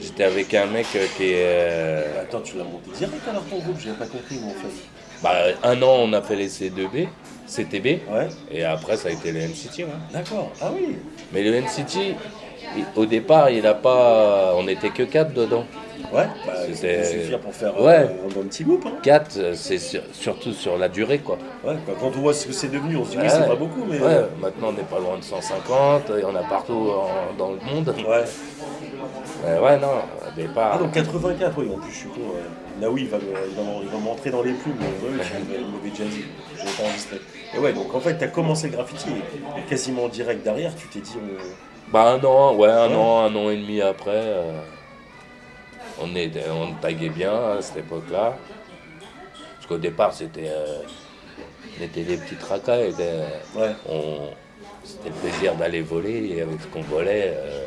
S5: J'étais avec un mec euh, qui est. euh,
S6: Attends, tu l'as monté direct alors ton groupe? J'ai pas compris moi en fait.
S5: bah, un an, on a fait les C2B, CTB,
S6: Ouais,
S5: et après, ça a été les NCT. ouais.
S6: d'accord. Ah oui.
S5: Mais le NCT, au départ, il a pas. On était que 4 dedans.
S6: Ouais, bah,
S5: C'était-
S6: suffire pour faire
S5: Ouais.
S6: euh, un bon petit groupe. Hein.
S5: 4, c'est sur- surtout sur la durée, quoi.
S6: Ouais, quoi. quand on voit ce que c'est devenu, on se dit oui, c'est pas beaucoup, mais.
S5: Ouais, maintenant, on n'est pas loin de 150, il y en a partout en- dans le monde.
S6: Ouais.
S5: Mais ouais, non, au départ.
S6: Ah donc 84, oui, en plus je suis con. ouais. Naoui il va, il va, m'entrer dans les plumes, il m'avait déjà dit, je l'ai pas. Et ouais, donc en fait, tu as commencé le graffiti et, quasiment en direct derrière, tu t'es dit.
S5: Bah, un an, ouais, un
S6: Ouais.
S5: an, un an et demi après, euh, on, est, on taguait bien à cette époque-là. Parce qu'au départ, c'était. euh, on était des petits tracas et des-
S6: Ouais.
S5: on- C'était le plaisir d'aller voler et avec ce qu'on volait, euh,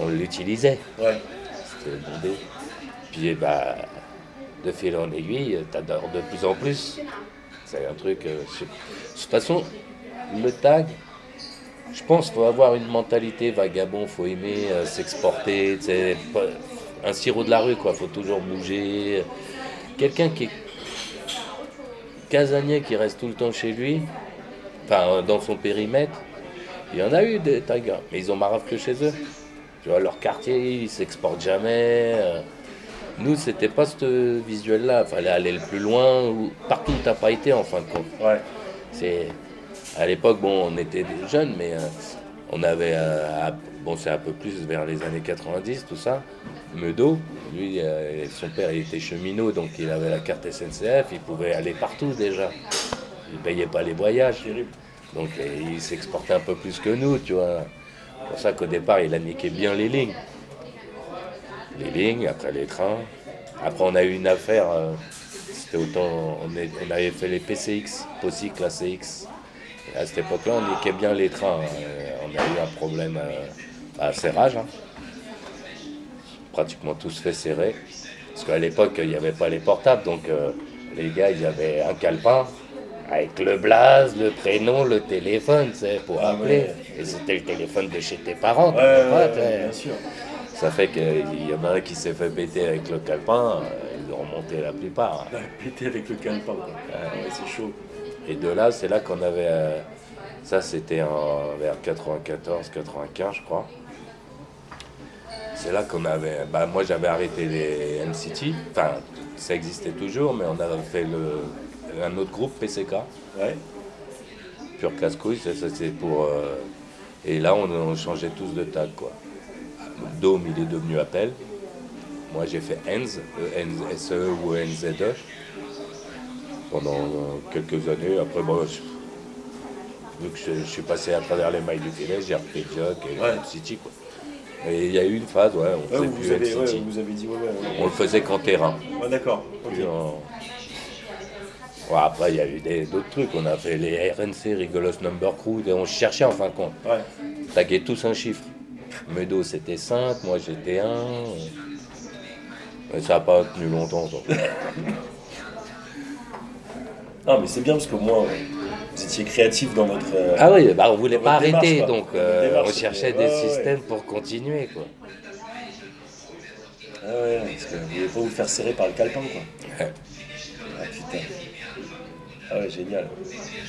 S5: on l'utilisait.
S6: Ouais.
S5: C'était bondé. Puis bah, de fil en aiguille, t'adores de plus en plus. C'est un truc. De toute façon, le tag, je pense qu'il faut avoir une mentalité vagabond, faut aimer euh, s'exporter, un sirop de la rue, quoi, faut toujours bouger. Quelqu'un qui est casanier, qui reste tout le temps chez lui, enfin euh, dans son périmètre, il y en a eu des taggers, mais ils ont marre que chez eux. Tu vois, leur quartier, ils s'exportent jamais. euh. Nous, c'était pas ce visuel-là, fallait aller le plus loin, ou partout où t'as pas été en fin de compte.
S6: Ouais.
S5: C'est à l'époque, bon, on était des jeunes, mais euh, on avait, euh, bon, c'est un peu plus vers les années 90, tout ça. Meudot, lui, euh, son père, il était cheminot, donc il avait la carte SNCF, il pouvait aller partout déjà. Il payait pas les voyages. Donc il s'exportait un peu plus que nous, tu vois. C'est pour ça qu'au départ, il a niqué bien les lignes. Les lignes, après les trains. Après, on a eu une affaire. c'était autant. On, avait fait les PCX, aussi classe CX. À cette époque-là, on niquait bien les trains. euh, on a eu un problème euh, à serrage. hein. Pratiquement tous fait serrer. Parce qu'à l'époque, il n'y avait pas les portables. Donc, euh, les gars, ils avaient un calepin avec le blaze, le prénom, le téléphone, sais, pour
S6: Ah
S5: appeler.
S6: ouais.
S5: Et c'était le téléphone de chez tes parents.
S6: Ouais,
S5: tes
S6: ouais,
S5: potes,
S6: ouais, bien sûr.
S5: Ça fait qu'il y en a un qui s'est fait péter avec le calepin, ils ont remonté la plupart.
S6: Pété avec le calepin. c'est chaud.
S5: Et de là, c'est là qu'on avait. euh, ça, c'était en- vers 94, 95, je crois. C'est là qu'on avait. Bah, moi, j'avais arrêté les MCT. Enfin, ça existait toujours, mais on avait fait le, un autre groupe, PCK.
S6: Ouais.
S5: Pure casse-couille, ça, ça, c'est pour. euh, et là, on, on changeait tous de tag, quoi. Dome, il est devenu Appel. Moi, j'ai fait ENZ, E-N-S-E ou NZE, pendant euh, quelques années. Après, bon, je- vu que je, je suis passé à travers les mailles du filet, j'ai repris Jock et
S6: Ouais.
S5: City, quoi. Et il y a eu une phase, ouais, on faisait plus
S6: avez, vous avez dit ouais.
S5: On le faisait qu'en terrain.
S6: Ouais, d'accord.
S5: Ouais, après, il y a eu d'autres trucs. On a fait les RNC, Rigolos Number Crew. et On cherchait en fin de compte.
S6: Ouais.
S5: Taguer tous un chiffre. Medo c'était 5, moi j'étais 1. Mais ça n'a pas tenu longtemps.
S6: Non, mais c'est bien parce qu'au moins euh, vous étiez créatif dans votre. euh,
S5: Ah oui, bah on voulait pas
S6: démarche,
S5: arrêter, donc euh,
S6: démarche,
S5: on cherchait des
S6: ouais.
S5: systèmes pour continuer. Quoi.
S6: Ah ouais, parce que vous voulez pas vous faire serrer par le calepin, quoi.
S5: Ouais.
S6: Ah putain. Ah ouais, génial.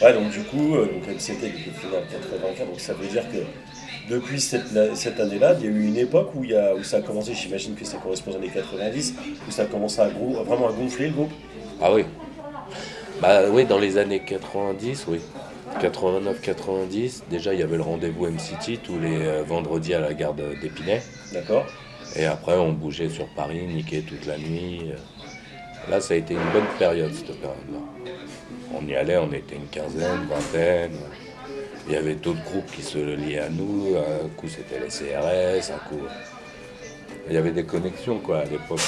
S6: Ouais, donc du coup, euh, donc MCT le final 84, donc ça veut dire que depuis cette, cette année-là, il y a eu une époque où, il y a, où ça a commencé, j'imagine que ça correspond aux années 90, où ça a commencé à gros, vraiment à gonfler le groupe.
S5: Ah oui. Bah oui, dans les années 90, oui. 89-90, déjà il y avait le rendez-vous M-City tous les euh, vendredis à la gare d'Épinay.
S6: D'accord
S5: Et après, on bougeait sur Paris, niquait toute la nuit. Là, ça a été une bonne période, cette période-là. On y allait, on était une quinzaine, vingtaine. Il y avait d'autres groupes qui se liaient à nous. Un coup, c'était les CRS, un coup. Il y avait des connexions, quoi, à l'époque.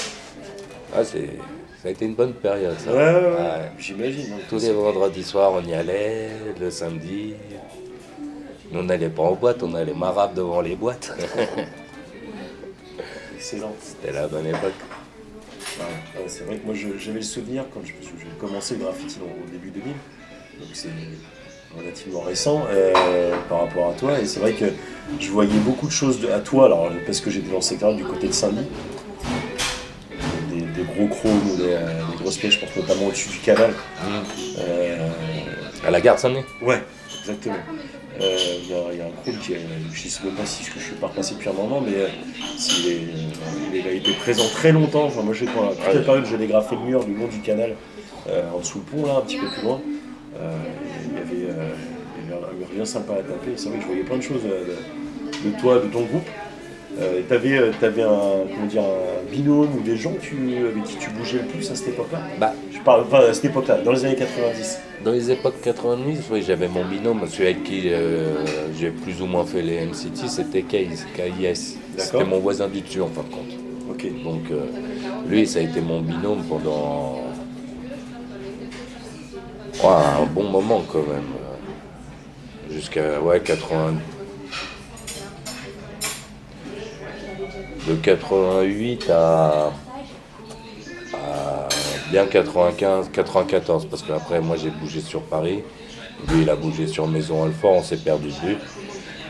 S5: Ah, c'est... Ça a été une bonne période, ça.
S6: Ouais, ouais, j'imagine. hein.
S5: Tous les vendredis soirs, on y allait, le samedi. Nous, on n'allait pas en boîte, on allait marab devant les boîtes.
S6: Excellent.
S5: C'était la bonne époque.
S6: Ouais, c'est vrai que moi j'avais le souvenir quand je- j'ai commencé le graffiti au début 2000, donc c'est relativement récent euh, par rapport à toi, et c'est vrai que je voyais beaucoup de choses de- à toi, alors parce que j'étais dans le secteur du côté de Saint-Denis, gros chromes, ou des, euh, des grosses pièces, je pense notamment au-dessus du canal. Euh,
S5: À la gare de Saint-Denis
S6: Ouais, exactement. Euh, Il y, a- il y a un groupe qui est, je ne sais même pas si je, je suis pas repassé depuis un moment, mais euh, est, euh, il a été présent très longtemps. Enfin, moi, j'ai pas toute la période, j'ai dégrafé le mur du long du canal, euh, en dessous le pont, là, un petit peu plus loin. Euh, il y avait, euh, il y avait un mur bien sympa à taper. C'est vrai que je voyais plein de choses euh, de, de toi, de ton groupe. Euh, t'avais, euh, t'avais un, comment dire, un binôme ou des gens tu, avec qui tu bougeais le plus à cette époque-là?
S5: Bah,
S6: Je parle, enfin, à cette époque-là, dans les années 90.
S5: Dans les époques 90, oui, j'avais mon binôme, celui avec qui euh, j'ai plus ou moins fait les MCT, c'était KIS. C'était mon voisin du dessus en fin de compte. Donc euh, lui, ça a été mon binôme pendant ouais, un bon moment quand même. Jusqu'à ouais, 80. De 88 à, à bien 95, 94, parce qu'après moi j'ai bougé sur Paris, lui il a bougé sur Maison Alfort, on s'est perdu de vue.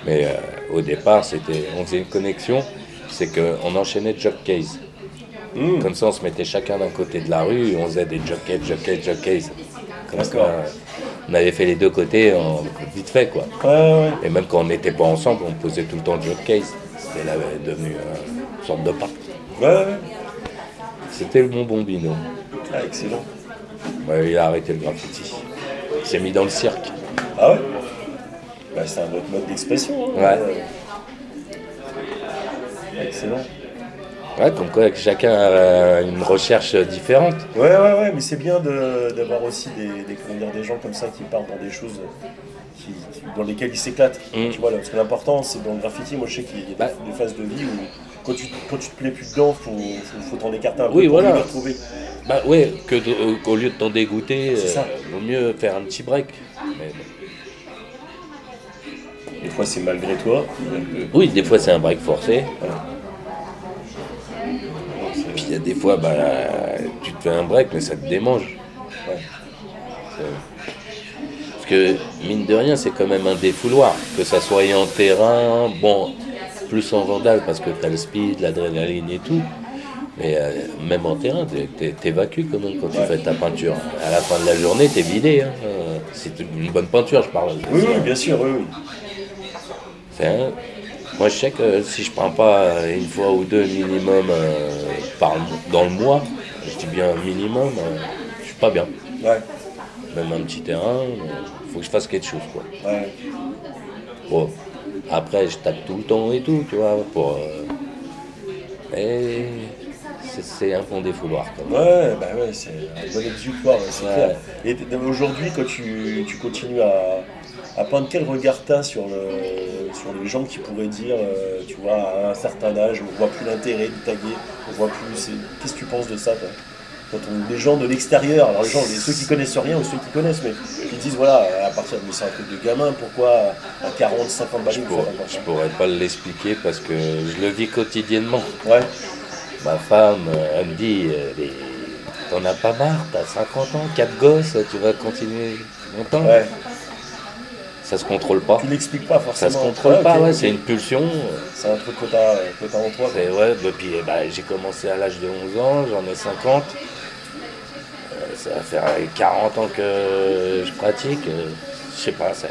S5: Mais euh, au départ, c'était, on faisait une connexion, c'est qu'on enchaînait job case.
S6: Mmh.
S5: Comme ça, on se mettait chacun d'un côté de la rue on faisait des jockeys, jockeys, jockeys. Comme ça, on avait fait les deux côtés en vite fait, quoi.
S6: Ouais, ouais,
S5: Et même quand on n'était pas ensemble, on posait tout le temps jockeys. C'était là, devenu euh, une sorte de parc.
S6: ouais. Ouais.
S5: C'était le bon binôme.
S6: Ah, excellent.
S5: Ouais, il a arrêté le graffiti. Il s'est mis dans le cirque.
S6: Ah ouais? Bah, C'est un autre mode d'expression. hein.
S5: Ouais.
S6: Euh, Excellent.
S5: Ouais, comme quoi chacun a une recherche différente.
S6: Ouais, ouais, ouais, mais c'est bien de- d'avoir aussi des, des, comment dire, des gens comme ça qui partent dans des choses qui- qui- dans lesquelles ils s'éclatent.
S5: Mm.
S6: Tu vois, là, parce que l'important, c'est dans le graffiti, moi je sais qu'il y a des,
S5: Bah.
S6: des phases de vie où quand tu, quand tu te plais plus dedans, faut, faut, faut t'en écarter un peu
S5: Oui,
S6: pour
S5: voilà.
S6: le retrouver.
S5: Bah ouais, que euh, qu'au lieu de t'en dégoûter,
S6: C'est ça.
S5: euh, vaut mieux faire un petit break. Mais bon.
S6: Des fois, c'est malgré toi.
S5: Oui, des fois c'est un break forcé.
S6: Voilà.
S5: Il y a des fois, bah, tu te fais un break, mais ça te démange.
S6: Ouais.
S5: Parce que, mine de rien, c'est quand même un défouloir. Que ça soit en terrain, bon, plus en vandale parce que t'as le speed, l'adrénaline et tout. Mais euh, même en terrain, t'évacues quand même quand tu fais ta peinture. À la fin de la journée, t'es vidé. hein. Euh, C'est une bonne peinture, je parle.
S6: Oui, oui, bien sûr, oui, oui.
S5: C'est un- Moi, je sais que si je prends pas une fois ou deux minimum euh, par, dans le mois, je dis bien minimum, euh, je suis pas bien.
S6: Ouais,
S5: Même un petit terrain, il faut que je fasse quelque chose. Quoi.
S6: ouais.
S5: Bon, après, je tape tout le temps et tout, tu vois, pour. euh, et c'est- c'est un bon défouloir. Quand même.
S6: Ouais, bah ouais, c'est un bon exutoire, c'est clair. Et aujourd'hui, quand tu, tu continues à, à peindre, quel regard t'as sur, le, sur les gens qui pourraient dire, euh, tu vois, à un certain âge, on voit plus l'intérêt de taguer, on voit plus. Qu'est-ce que tu penses de ça, toi? Quand on, les gens de l'extérieur, alors les gens, les- ceux qui connaissent rien ou ceux qui connaissent, mais qui disent, voilà, à partir de. C'est un truc de gamin, pourquoi à 40, 50 balles
S5: Je pourrais, je pourrais pas l'expliquer parce que je le vis quotidiennement.
S6: Ouais,
S5: Ma femme, euh, elle me dit, euh, Mais t'en as pas marre, t'as 50 ans, 4 gosses, tu vas continuer longtemps?
S6: Ouais.
S5: Ça se contrôle pas.
S6: Tu l'expliques pas
S5: Ça
S6: forcément.
S5: se contrôle pas, ouais, c'est une pulsion.
S6: C'est un truc que t'as t'as en toi.
S5: C'est- ouais, bah, puis, eh ben, j'ai commencé à l'âge de 11 ans, j'en ai 50. Euh, ça va faire 40 ans que je pratique. euh, je sais pas, ça-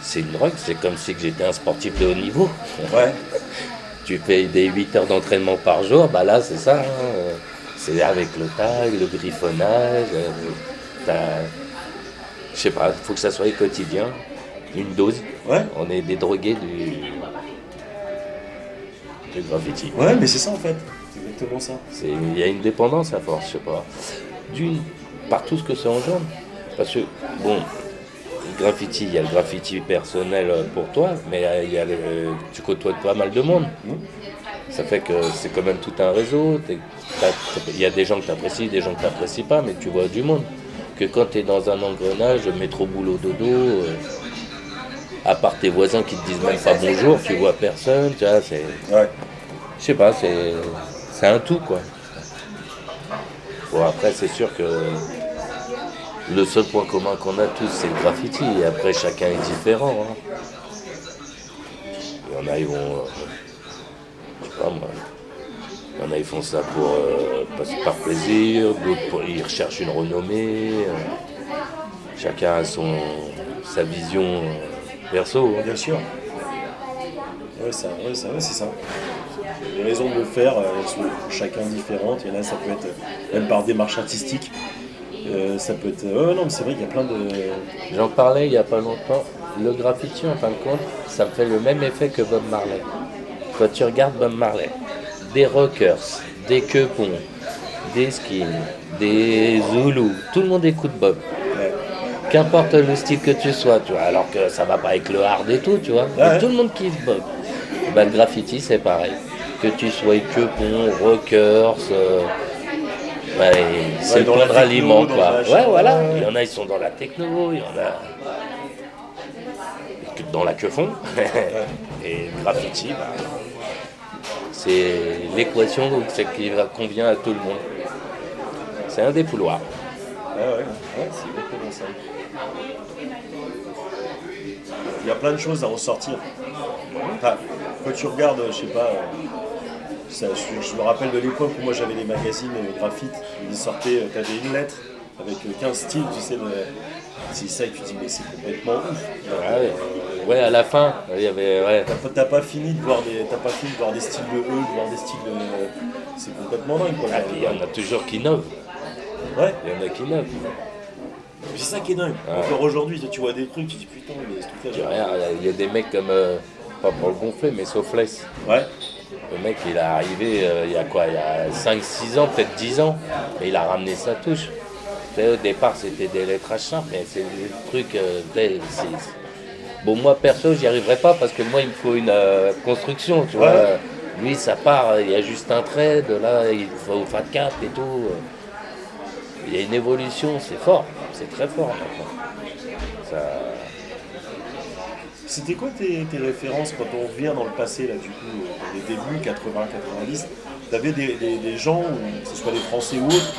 S5: c'est une drogue, c'est comme si j'étais un sportif de haut niveau.
S6: Ouais.
S5: tu fais des 8 heures d'entraînement par jour, bah là c'est ça. hein, euh, C'est avec le tag, le griffonnage. euh, t'as- Je sais pas, il faut que ça soit quotidien, une dose.
S6: Ouais.
S5: On est des drogués du, du graffiti.
S6: Ouais, mais c'est ça en fait. C'est exactement ça.
S5: Il y a une dépendance à force, je sais pas. D'une, par tout ce que ça engendre. Parce que, bon, le graffiti, il y a le graffiti personnel euh, pour toi, mais euh, il y a le- tu côtoies pas mal de monde. Ça fait que c'est quand même tout un réseau. Il y a des gens que tu apprécies, des gens que tu n'apprécies pas, mais tu vois du monde. Que quand tu es dans un engrenage, métro, boulot, dodo, euh, à part tes voisins qui te disent même pas bonjour, tu vois personne, tu vois, c'est.
S6: Ouais.
S5: Je sais pas, c'est c'est un tout quoi. Bon après c'est sûr que le seul point commun qu'on a tous c'est le graffiti et après chacun est différent. hein. Il y en a ils vont, euh, je sais pas moi, il y en a ils font ça pour euh, par plaisir, d'autres ils recherchent une renommée. euh. chacun a son sa vision euh, perso. hein.
S6: Bien sûr. Ouais, ça, ouais, ça, ouais, c'est ça. Les raisons de le faire, elles sont chacun différentes. Il y en a, ça peut être même par démarche artistique. Euh, ça peut être. euh, non, mais c'est vrai qu'il y a plein de.
S5: J'en parlais il n'y a pas longtemps. Le graffiti, en fin de compte, ça me fait le même effet que Bob Marley. Quand tu regardes Bob Marley, des rockers, des quepons, des skins, des zoulous, tout le monde écoute Bob.
S6: Ouais.
S5: Qu'importe le style que tu sois, tu vois, alors que ça va pas avec le hard et tout, tu vois.
S6: Ouais.
S5: tout le monde kiffe Bob. Bah, le graffiti, c'est pareil. Que tu sois quepon, rockers, euh, c'est le point de ralliement, quoi. Ouais, voilà. Il y en a, ils sont dans la techno, il y en a. dans la queue fond. et le graffiti, bah, c'est l'équation qui convient à tout le monde. C'est un dépouloir.
S6: Ouais, ouais, ouais, c'est exactement ça. Il y a plein de choses à en sortir. Enfin, quand tu regardes, je sais pas, euh, ça, je, je me rappelle de l'époque où moi j'avais les magazines euh, graphite, ils sortaient, tu avais une lettre avec euh, 15 styles, tu sais, de- c'est ça que tu dis, mais c'est complètement ouf.
S5: Ah ouais. Ouais, à la fin, il y avait. Ouais.
S6: T'as pas- T'as pas fini de voir des, t'as pas fini de voir des styles de E, de voir des styles de, c'est complètement dingue quoi.
S5: Ah, il y en a toujours qui innovent.
S6: Ouais.
S5: Il y en a qui innovent.
S6: C'est ça qui est dingue. Encore aujourd'hui, tu vois des trucs, tu dis putain, mais ce
S5: Je dis
S6: truc-là.
S5: rien, Il y a des mecs comme. euh, pas pour le gonfler, mais Sofless.
S6: Ouais.
S5: Le mec, il est arrivé euh, il y a quoi Il y a 5-6 ans, peut-être 10 ans, et il a ramené sa touche. Au départ, c'était des lettrages simples, mais c'est des trucs. euh, c'est- c'est- Bon, moi, perso, j'y arriverai pas parce que moi, il me faut une euh, construction, tu vois. Lui, ça part, il y a juste un trait, de là, il va au fat cap et tout. Il y a une évolution, c'est fort, c'est très fort. maintenant. Ça...
S6: C'était quoi tes, tes références quand on revient dans le passé, là, du coup, euh, les débuts, 80-90 T'avais des, des, des gens, que ce soit des Français ou autres,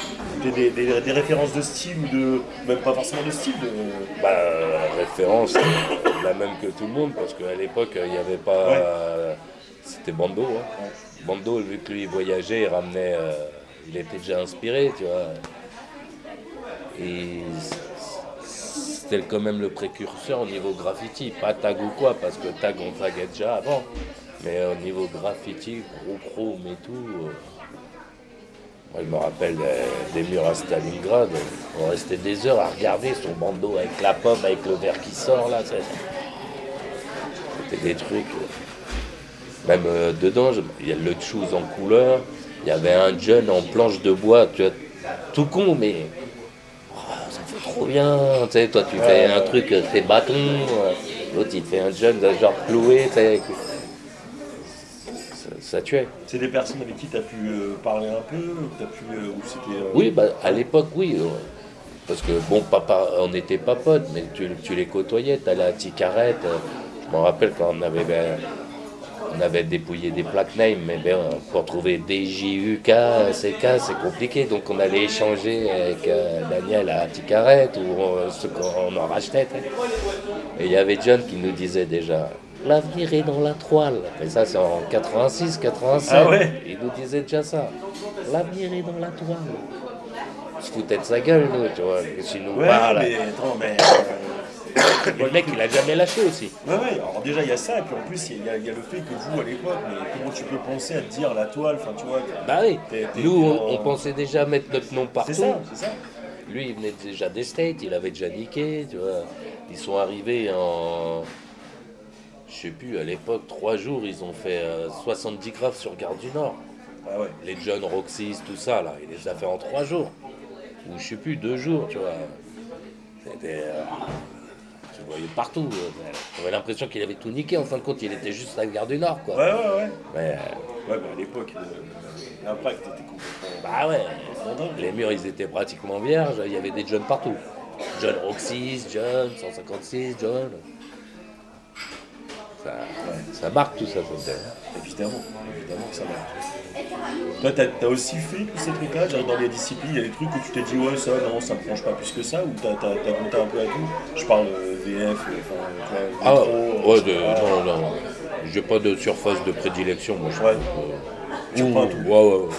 S6: des, des, références de style ou de. même pas forcément de style, de.
S5: Bah, référence, la même que tout le monde, parce qu'à l'époque, il n'y avait pas.
S6: Ouais.
S5: euh, C'était Bando. Hein. Bando, vu que lui voyageait, il ramenait. euh, il était déjà inspiré, tu vois. Et c'était quand même le précurseur au niveau graffiti. Pas tag ou quoi, parce que tag, on taguait déjà avant. Mais au niveau graffiti, gros chrome et tout. euh, moi, je me rappelle euh, des murs à Stalingrad. On restait des heures à regarder son bandeau avec la pomme, avec le verre qui sort là. c'est- C'était des trucs. euh, Même dedans, il y a le shoes en couleur. Il y avait un jeune en planche de bois, tu vois, tout con, mais oh, ça fait trop bien. Tu sais, toi, tu fais un truc, bâtons. euh, L'autre, il fait un jeune genre cloué. tu sais, Ça, tuait.
S6: C'est des personnes avec qui t'as pu euh, parler un peu, pu. euh, euh,
S5: Oui, bah, à l'époque, oui. Parce que, bon, papa, on n'était pas potes, mais tu, tu les côtoyais, tu allais à Ticarette. Je me rappelle quand on avait, ben, on avait dépouillé des plaques name, mais ben, pour trouver des JUK, CK, c'est compliqué. Donc on allait échanger avec Daniel à Ticarette ou ce qu'on en rachetait. tu. Et il y avait John qui nous disait déjà L'avenir est dans la toile. Mais ça, c'est en 86, 87.
S6: Ah ouais
S5: Il nous disait déjà ça. L'avenir est dans la toile. On se foutait de sa gueule, nous, tu vois. S'il nous
S6: Ouais,
S5: parle.
S6: mais attends, mais.
S5: Et le mec, il a jamais lâché aussi.
S6: Ouais, ouais, alors déjà il y a ça, et puis en plus il y, a- il y a le fait que vous à l'époque, comment tu peux penser à te dire la toile, enfin tu vois.
S5: Bah oui. Nous, on pensait déjà mettre notre nom partout.
S6: C'est ça, c'est ça.
S5: Lui, il venait déjà des States, il avait déjà niqué, tu vois. Ils sont arrivés en. Je sais plus, à l'époque, trois jours, ils ont fait euh, 70 graves sur Gare du Nord.
S6: Ah ouais.
S5: Les John Roxys, tout ça, là, il les a fait en trois jours. Ou je sais plus, deux jours, tu vois. C'était. euh, tu le voyais partout. euh, J'avais l'impression qu'il avait tout niqué. En fin de compte, il était juste à la Gare du Nord, quoi.
S6: Ouais, ouais, ouais.
S5: Mais, euh,
S6: Ouais, mais à l'époque, euh, l'impact était complètement.
S5: bah ouais, les murs, ils étaient pratiquement vierges. Il y avait des John partout. John Roxys, John, 156, John. Ça, ça marque tout ça, ça.
S6: Évidemment, évidemment que ça marche. Toi, t'as as aussi fait tous ces trucs-là, dans les disciplines, il y a des trucs où tu t'es dit, ouais, ça, non, ça me penche pas plus que ça, ou t'as as, goûté un peu à tout? Je parle euh, VF, euh, enfin,
S5: Ah
S6: métro,
S5: ouais, de,
S6: pas.
S5: non, non, non. J'ai pas de surface de prédilection, moi. Je
S6: Ouais.
S5: euh,
S6: Tu prends tout.
S5: ouais, ouais, ouais.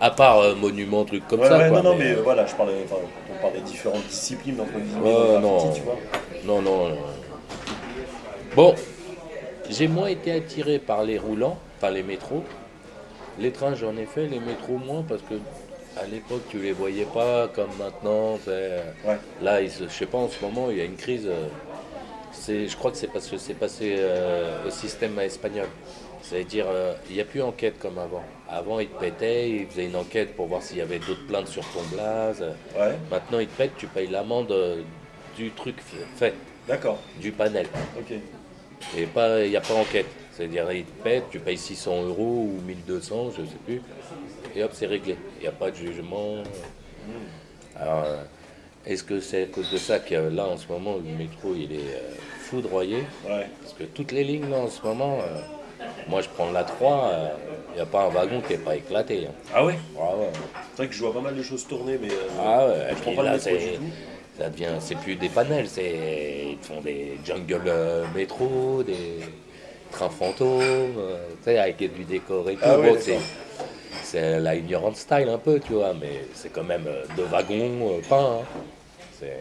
S5: À part euh, monument, truc comme
S6: Ouais,
S5: ça,
S6: ouais,
S5: quoi.
S6: non, non,
S5: mais-
S6: euh, voilà, je enfin, quand on parle des différentes disciplines, entre guillemets,
S5: non.
S6: tu vois.
S5: Non, non. non. Bon, j'ai moins été attiré par les roulants, par les métros. Les trains, j'en ai fait, les métros moins, parce que à l'époque, tu les voyais pas comme maintenant.
S6: Ouais.
S5: Là, ils je sais pas, en ce moment, il y a une crise. euh, c'est- je crois que c'est parce que c'est passé euh, au système espagnol. C'est-à-dire, euh, il n'y a plus enquête comme avant. Avant, ils te pétaient, ils faisaient une enquête pour voir s'il y avait d'autres plaintes sur ton blaze.
S6: Ouais,
S5: Maintenant, ils te pètent, tu payes l'amende du truc fait,
S6: d'accord,
S5: du panel. Et pas, il n'y a pas enquête. C'est-à-dire, ils te pètent, tu payes 600 euros ou 1200, je sais plus. Et hop, c'est réglé. Il n'y a pas de jugement. Alors, euh, Est-ce que c'est à cause de ça que là en ce moment le métro il est euh, foudroyé?
S6: Ouais.
S5: Parce que toutes les lignes là en ce moment, euh, moi je prends la 3, il n'y a pas un wagon qui n'est pas éclaté. hein.
S6: Ah ouais?
S5: Ah ouais.
S6: C'est vrai que je vois pas mal de choses tourner, mais.
S5: Ah ouais,
S6: je prends pas le
S5: là,
S6: métro
S5: c'est-
S6: du tout.
S5: Ça devient, c'est plus des panels, c'est ils font des jungle euh, métro, des trains fantômes, euh, tu sais, avec du décor et tout.
S6: Ah
S5: Bon, c'est, la ignorant style un peu, tu vois, mais c'est quand même euh, deux wagons peints. hein. C'est...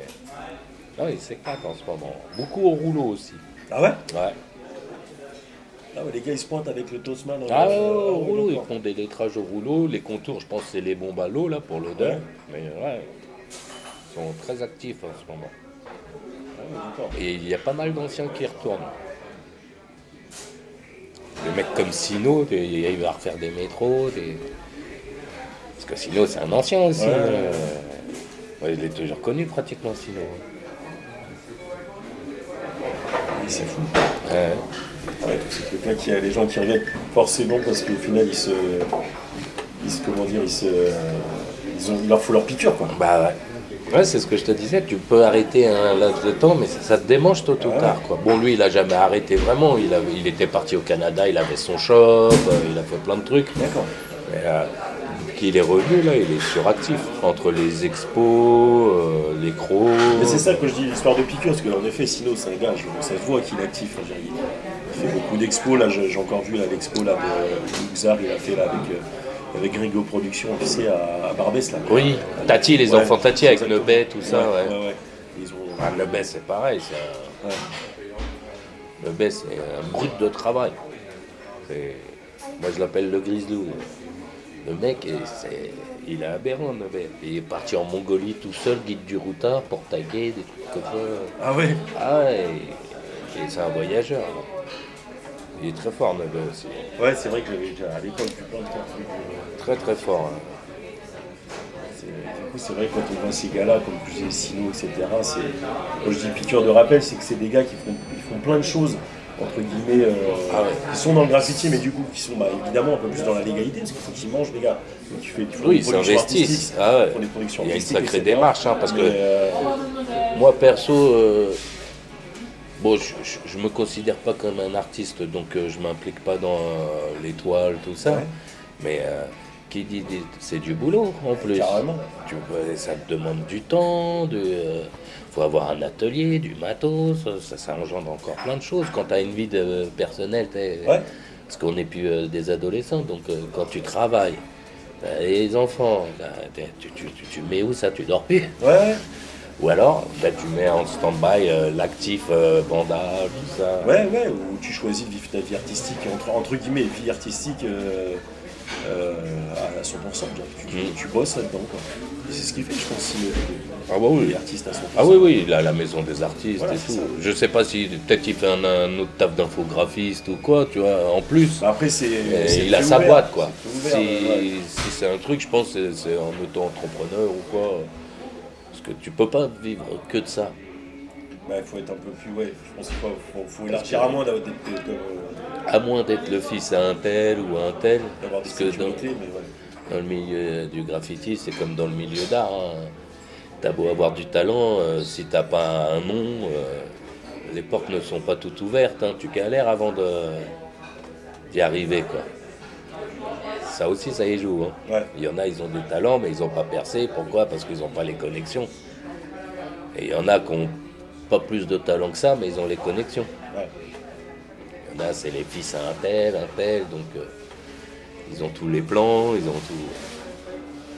S5: Non, il s'éclate en ce moment. Beaucoup au rouleau aussi.
S6: Ah ouais?
S5: Ouais.
S6: Ah ouais, les gars ils se pointent avec le Tosman. en-
S5: Ah ouais, au rouleau, ils font des lettrages au rouleau. Les contours, je pense que c'est les bombes à l'eau là pour l'odeur.
S6: Ouais.
S5: Mais ouais, sont très actifs en ce moment. Et il y a pas mal d'anciens qui retournent. Des mecs comme Sino, il va refaire des métros. Des... Parce que Sino, c'est un ancien aussi.
S6: Ouais.
S5: euh. Ouais, il est toujours connu pratiquement, Sino.
S6: C'est fou.
S5: Ouais.
S6: Ouais, c'est quelqu'un qui a les gens qui reviennent forcément parce qu'au final ils se. Ils se comment dire, ils se. Ils ont, il leur faut leur piqûre quoi.
S5: Bah ouais. Ouais, c'est ce que je te disais, tu peux arrêter un laps de temps, mais ça, ça te démange tôt ou
S6: Ouais.
S5: tard. Quoi. Bon, lui, il a jamais arrêté vraiment. Il, avait- il était parti au Canada, il avait son shop, euh, il a fait plein de trucs.
S6: D'accord.
S5: Mais euh, qu'il est revenu, là, il est suractif. Entre les expos, euh, les crocs.
S6: Mais c'est ça que je dis, l'histoire de piqûre, parce qu'en effet, Sino, c'est un gars, ça se voit qu'il est actif. hein, il, fait beaucoup d'expos, là, j'ai encore vu l'expo de Luxar, il a fait là, avec, euh, avec Gringo Productions, tu sais, à, à Barbès. Là.
S5: Oui, Tati, les
S6: Ouais,
S5: enfants Tati avec. Nebet, tout ça, ouais.
S6: ouais, ouais. Ils ont...
S5: Ah, Nebet, c'est pareil.
S6: ouais.
S5: Nebet, c'est un brut de travail. Moi, je l'appelle le griselou. Le mec, c'est- il est aberrant, Nebet. Il est parti en Mongolie tout seul, guide du routard, pour taguer, des trucs comme ça.
S6: Ah ouais
S5: Ah ouais, c'est un voyageur. là. Il est très fort, Nebet aussi.
S6: Ouais, c'est vrai que j'avais déjà à l'époque vu plein de euh,
S5: Très très fort. hein.
S6: Du coup, c'est vrai que quand on voit ces gars-là, comme je disais, Sino, etc.. Quand je dis piqûre de rappel, c'est que c'est des gars qui font, ils font plein de choses, entre guillemets, euh,
S5: Ah ouais.
S6: qui sont dans le graffiti, mais du coup, qui sont bah, évidemment un peu plus dans la légalité, parce qu'il faut qu'ils mangent, les gars. Donc, ils font, ils font
S5: Oui,
S6: des
S5: ils
S6: productions
S5: s'investissent.
S6: artistiques,
S5: Ah ouais. Il y a une sacrée
S6: etc.
S5: démarche, hein, parce que-
S6: euh,
S5: Moi perso, euh, bon, je, je, je me considère pas comme un artiste, donc euh, je m'implique pas dans euh, l'étoile, tout ça.
S6: Ouais.
S5: Mais euh, qui dit, dit- c'est du boulot en plus.
S6: Carrément.
S5: Tu ça te demande du temps, de, euh, faut avoir un atelier, du matos, ça, ça engendre encore plein de choses. Quand tu as une vie de, personnelle, t'es-
S6: Ouais.
S5: parce qu'on n'est plus des adolescents, donc quand tu travailles, les enfants, tu, tu, tu, tu mets où ça? Tu dors plus
S6: ouais.
S5: Ou alors, ben, tu mets en stand-by euh, l'actif euh, bandage, tout ça.
S6: Ouais, ouais, ou tu choisis de vivre ta vie artistique, entre, entre guillemets, vie artistique euh, euh, à 100%. genre, tu,
S5: Mm.
S6: tu bosses là-dedans, C'est ce qui fait, je pense,
S5: Ah bah oui.
S6: les artistes à 100%.
S5: Ah oui, oui, la, la maison des artistes
S6: Voilà,
S5: et tout.
S6: ça.
S5: Je sais pas si peut-être il fait un, un autre taf d'infographiste ou quoi, tu vois, en plus.
S6: Bah, après, c'est.
S5: Il a sa boîte, quoi.
S6: ouvert,
S5: si
S6: ouais.
S5: si c'est un truc, je pense, c'est c'est en auto-entrepreneur ou quoi. Que tu peux pas vivre que de ça.
S6: Bah, il faut être un peu plus. Ouais, je pense qu'il faut, faut, faut élargir à moins de- de-
S5: À moins d'être le fils à un tel ou à un tel.
S6: d'avoir des
S5: Parce que dans,
S6: sécurités, mais ouais.
S5: dans le milieu du graffiti, c'est comme dans le milieu d'art. hein. T'as beau avoir du talent, euh, si t'as pas un nom, euh, les portes ne sont pas toutes ouvertes. hein. Tu galères avant de- d'y arriver, quoi. Ça aussi, ça y joue. hein.
S6: Ouais.
S5: Il y en a, ils ont du talent, mais ils n'ont pas percé. Pourquoi? Parce qu'ils n'ont pas les connexions. Et il y en a qui ont pas plus de talent que ça, mais ils ont les connexions.
S6: Ouais.
S5: Il y en a, c'est les fils à un tel, un tel, donc euh, ils ont tous les plans, ils ont tout.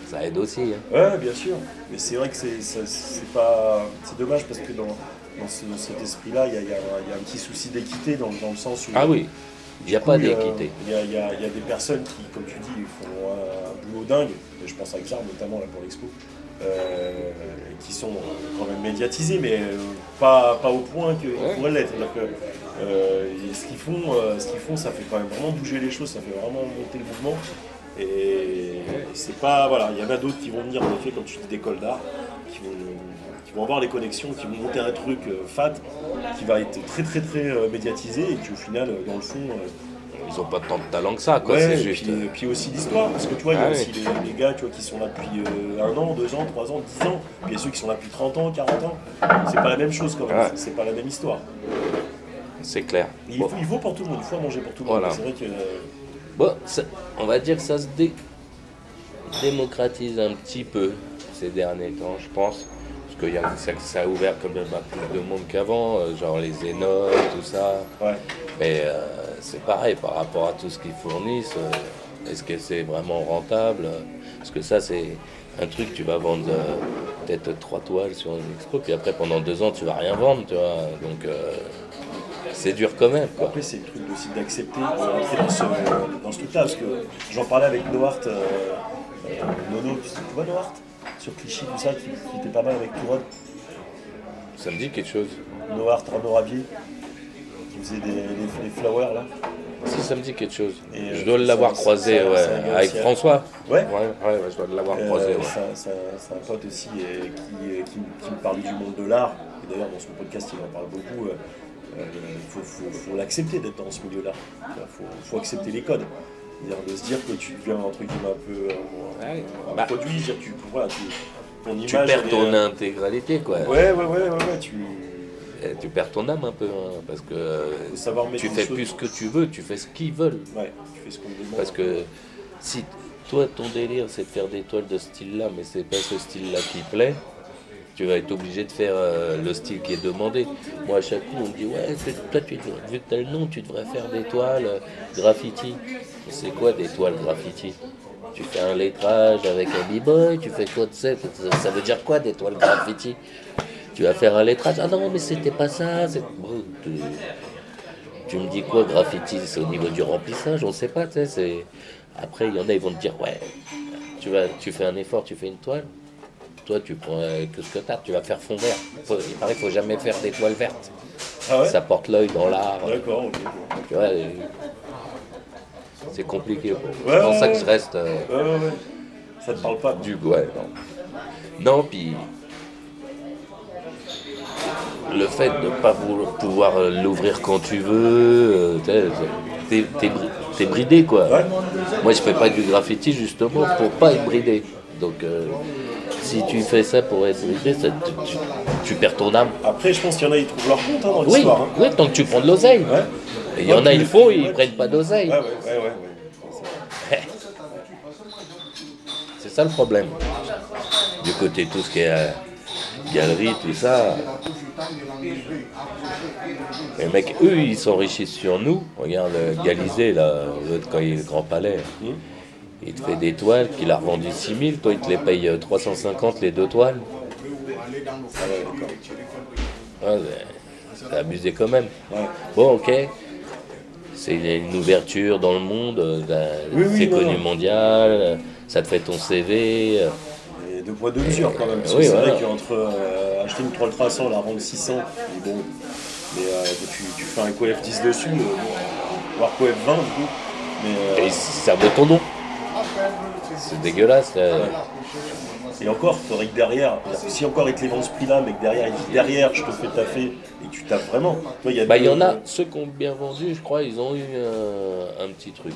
S5: Ça aide aussi. hein.
S6: Ouais, bien sûr. Mais c'est vrai que c'est c'est pas. C'est dommage parce que dans, dans, ce- dans cet esprit-là, il y y y a un petit souci d'équité dans, dans le sens où.
S5: Ah oui, il n'y a pas
S6: il
S5: d'équité.
S6: Il y, y a- il y a des personnes qui, comme tu dis, font un, boulot dingue, et je pense à Xar notamment là pour l'expo, euh, qui sont quand même médiatisés, mais euh, pas, pas au point qu'ils
S5: Ouais.
S6: pourraient l'être. Euh, ce qu'ils font, ce qu'ils font, ça fait quand même vraiment bouger les choses, ça fait vraiment monter le mouvement. Et c'est pas. Voilà, il y en a d'autres qui vont venir, en effet, comme tu dis, d'école d'art, qui vont, vont avoir les connexions, qui vont monter un truc euh, fat, qui va être très très très euh, médiatisé, et qui au final, euh, dans le fond,
S5: ils ont pas tant de talent que ça, quoi.
S6: Ouais,
S5: c'est
S6: et
S5: juste.
S6: puis, et puis aussi l'histoire, parce que tu vois, il y a
S5: Ah
S6: aussi les, les gars tu vois, qui sont là depuis euh, un an, deux ans, trois ans, dix ans, puis il y a ceux qui sont là depuis 30 ans, 40 ans. C'est pas la même chose quand même, c'est pas la même histoire.
S5: C'est clair.
S6: Il,
S5: Bon.
S6: faut, il vaut pour tout le monde, il faut manger pour tout le
S5: Voilà.
S6: monde. C'est vrai que. euh,
S5: Bon, ça- on va dire que ça se dé- démocratise un petit peu ces derniers temps, je pense. Que y a, ça, ça a ouvert quand même à plus de monde qu'avant, euh, genre les Zénotes, tout ça.
S6: ouais.
S5: Mais euh, c'est pareil par rapport à tout ce qu'ils fournissent. euh, Est-ce que c'est vraiment rentable? Parce que ça, c'est un truc, tu vas vendre euh, peut-être trois toiles sur une expo, puis après pendant deux ans, tu vas rien vendre, tu vois. Donc c'est dur quand même. Quoi.
S6: Après, c'est le truc aussi d'accepter de rentrer dans ce, dans ce truc-là, parce que j'en parlais avec Noart, Nono, tu vois Noart? Sur Clichy, tout ça, qui, qui était pas mal avec Tourode.
S5: Ça me dit quelque chose.
S6: Noart, Arnaud Rabier, qui faisait des, flowers là.
S5: Si, ça me dit quelque chose.
S6: Et,
S5: je
S6: euh,
S5: dois l'avoir croisé ouais, avec
S6: aussi.
S5: François.
S6: Ouais.
S5: Ouais, ouais, je dois l'avoir
S6: Euh,
S5: croisé. ouais.
S6: c'est un- pote aussi euh, qui, euh, qui, qui me parle du monde de l'art. Et d'ailleurs, dans son podcast, il en parle beaucoup. Il faut, faut- faut l'accepter d'être dans ce milieu-là. Il faut, faut accepter les codes. C'est-à-dire de se dire que tu deviens un truc un peu euh,
S5: Ouais.
S6: un
S5: Bah,
S6: produit. tu, voilà, tu, ton image,
S5: tu perds
S6: est,
S5: ton
S6: euh,
S5: intégralité, quoi.
S6: Ouais, ouais, ouais, ouais, ouais, tu
S5: Tu perds ton âme un peu, hein, parce que euh, tu fais plus ce que tu veux, tu fais ce qu'ils veulent.
S6: Ouais, tu fais ce qu'on demande.
S5: Parce que si toi, ton délire, c'est de faire des toiles de ce style-là, mais c'est pas ce style-là qui plaît, tu vas être obligé de faire euh, le style qui est demandé. Moi, à chaque coup, on me dit Ouais, toi, tu, vu que nom, tu devrais faire des toiles euh, graffiti. C'est quoi des toiles graffiti? Tu fais un lettrage avec un b-boy, tu fais quoi de ça? Ça veut dire quoi des toiles graffiti? Tu vas faire un lettrage? Ah non, mais c'était pas ça. tu- me dis quoi, graffiti C'est au niveau du remplissage, on sait pas, c'est- Après, il y en a, ils vont te dire, ouais, tu, vas, tu fais un effort, tu fais une toile. Toi, tu prends euh, que ce que tu as, tu vas faire fond vert. Faut- il paraît qu'il faut jamais faire des toiles vertes.
S6: Ah ouais
S5: Ça porte l'œil dans l'art.
S6: D'accord, ok.
S5: Tu vois, et- c'est compliqué.
S6: Ouais,
S5: c'est pour ça que je reste euh,
S6: Ouais. Ça te parle pas
S5: du ouais, non. Non, puis le fait de ne pas vouloir- pouvoir euh, l'ouvrir quand tu veux, euh, t'es, t'es bri- t'es bridé quoi. Moi je fais pas du graffiti justement pour pas être bridé. Donc euh, si tu fais ça pour être te- tu, tu perds ton âme.
S6: Après, je pense qu'il y en a, ils trouvent leur compte hein, dans
S5: Oui,
S6: l'histoire. hein.
S5: oui, tant que tu prends de l'oseille.
S6: Ouais.
S5: Et il y en a, le font, ils prennent pas d'oseille.
S6: Ouais, ouais.
S5: C'est ça le problème. Du côté tout ce qui est euh, galerie, tout ça. Les mecs, eux, ils s'enrichissent sur nous. Regarde euh, Galizé, là, l'autre, quand il est le Grand Palais. Il te fait des toiles qu'il a revendues 6000, toi il te les paye euh, 350 les deux toiles. Ouais, c'est- abusé quand même.
S6: Ouais.
S5: Bon, ok. C'est une ouverture dans le monde, euh, la-
S6: Oui,
S5: c'est connu
S6: non.
S5: mondial, euh, ça te fait ton CV. euh,
S6: Et deux poids, deux mesures quand même. Parce
S5: Oui,
S6: que c'est
S5: voilà.
S6: vrai qu'entre euh, acheter une 3300, la rendre 600, mais bon, mais euh, tu, tu fais un coef 10 dessus, euh, voire coef 20 du coup. Mais, euh,
S5: Et servent de ton nom. C'est dégueulasse. là.
S6: et encore, faudrait que derrière, si encore ils te les vendent ce prix-là, mais que derrière, ils disent derrière, je te fais taffer et tu tapes vraiment. Toi, il y, a
S5: Bah, il y en a, ceux qui ont bien vendu, je crois, ils ont eu un, un petit truc.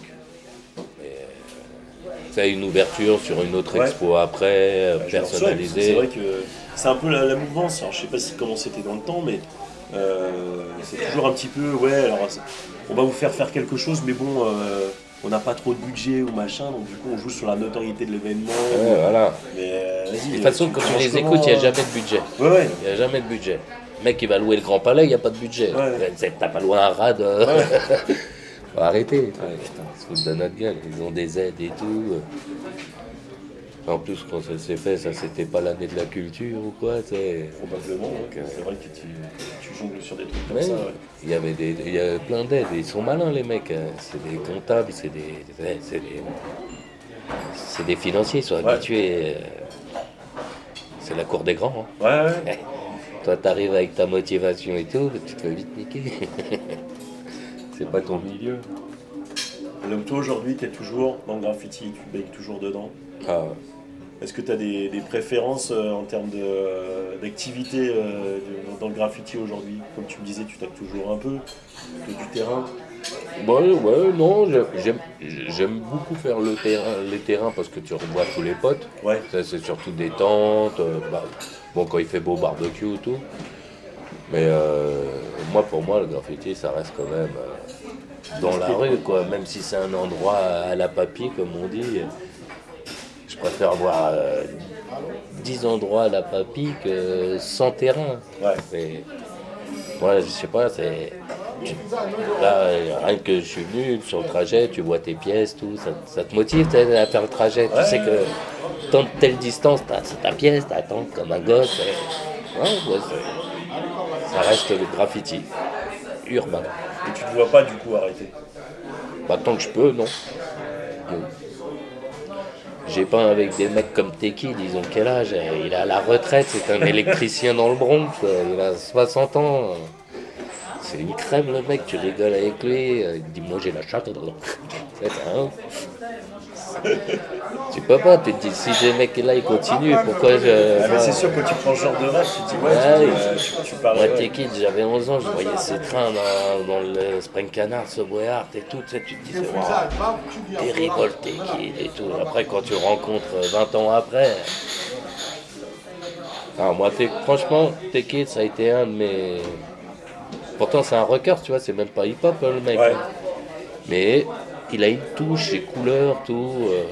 S5: C'est une ouverture sur une autre
S6: Ouais.
S5: expo après, euh,
S6: Bah, souhaite, C'est
S5: personnalisée.
S6: vrai que c'est un peu la, la mouvance. Alors, je sais pas si comment c'était dans le temps, mais euh, c'est toujours un petit peu ouais. Alors, on va vous faire faire quelque chose, mais bon, euh, on n'a pas trop de budget ou machin, donc du coup, on joue sur la notoriété de l'événement.
S5: Ouais, voilà.
S6: Mais euh, vas-y.
S5: De toute façon, quand tu les écoutes, il n'y a jamais de budget.
S6: Ouais, ouais.
S5: Il n'y a jamais de budget. Le mec qui va louer le Grand Palais, il n'y a pas de budget.
S6: Ouais.
S5: T'as pas loin un rad. euh. Faut arrêter. Ouais, putain, ils se foutent de notre gueule. Ils ont des aides et tout. En plus, quand ça s'est fait, ça c'était pas l'année de la culture ou quoi, tu sais.
S6: Probablement. ouais.
S5: Donc, euh,
S6: C'est vrai que tu, tu jongles sur des trucs comme ça. ouais.
S5: il y avait des, il y a plein d'aides. Ils sont malins les mecs. hein. C'est des comptables, c'est des, c'est des, c'est des financiers. Ils sont
S6: Ouais.
S5: habitués. euh, C'est la cour des grands. hein.
S6: Ouais, ouais.
S5: Toi, t'arrives avec ta motivation et tout, tu te fais vite niquer. c'est pas ton milieu.
S6: Donc toi aujourd'hui, tu es toujours dans le graffiti, tu baignes toujours dedans.
S5: Ah,
S6: Est-ce que tu as des, des préférences euh, en termes euh, d'activité euh, dans le graffiti aujourd'hui? Comme tu me disais, tu tapes toujours un peu, du terrain.
S5: Ouais, ouais, non, j'aime beaucoup faire le terrain, les terrains parce que tu revois tous les potes.
S6: Ouais.
S5: Ça, c'est surtout des tentes. euh, bah, bon, quand il fait beau barbecue et tout. Mais moi, pour moi, le graffiti, ça reste quand même dans la rue, quoi. Même si c'est un endroit à la papy, comme on dit. Je préfère voir euh, 10 endroits à la papy que 100 terrains.
S6: Ouais.
S5: Ouais, je sais pas, c'est. Là, rien que je suis venu sur le trajet, tu vois tes pièces, tout, ça, ça te motive à faire le trajet. Tu sais que tant de telle distance, c'est ta pièce, t'attends comme un gosse. Ouais, ouais, ça reste le graffiti urbain.
S6: Et tu te vois pas du coup arrêter?
S5: Pas tant que je peux, non. Non. J'ai peint avec des mecs comme Teki, disons quel âge? Il est à la retraite, c'est un électricien dans le Bronx, il a 60 ans. C'est une crème le mec, tu rigoles avec lui, il dit moi j'ai la chatte. C'est un Tu peux pas, tu te dis si ces mecs là ils continuent, pourquoi je.
S6: Ah, mais c'est sûr que tu prends ce genre de vache, tu te dis ouais,
S5: Ouais,
S6: tu, euh, tu, tu parles.
S5: Moi, t'es kid, j'avais 11 ans, je voyais ces trains dans, dans le Spring Canard, Subway Art et tout, tu sais, tu te disais, terrible t'es kid et tout. Après, quand tu rencontres 20 ans après. Alors, moi, franchement, t'es kid, ça a été un de mes. Pourtant, c'est un rocker, tu vois, c'est même pas hip-hop, hein, le mec.
S6: Ouais.
S5: Mais il a une touche, ses couleurs, tout. euh,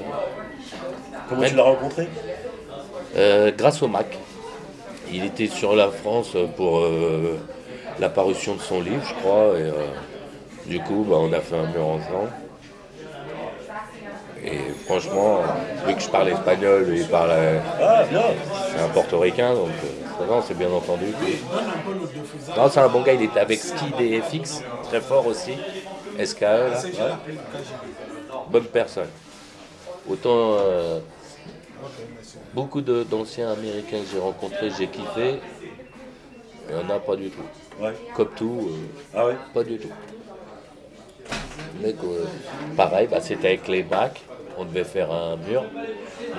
S6: Comment tu l'as rencontré
S5: euh, grâce au Mac. Il était sur la France pour euh, la parution de son livre, je crois. Et, euh, du coup, bah, on a fait un mur ensemble. Et franchement, vu que je parle espagnol, lui il parle.
S6: Ah,
S5: c'est un portoricain, donc euh, ça va, on s'est bien entendu. Non, c'est un bon gars, il était avec Ski DFX, très fort aussi. SKE, là. ouais. Bonne personne. Autant euh, beaucoup d'anciens américains que j'ai rencontrés, j'ai kiffé. Il n'y en a pas du tout.
S6: Ouais.
S5: Comme tout, euh,
S6: Ah ouais?
S5: pas du tout. Euh, pareil, bah, c'était avec les bacs, on devait faire un mur.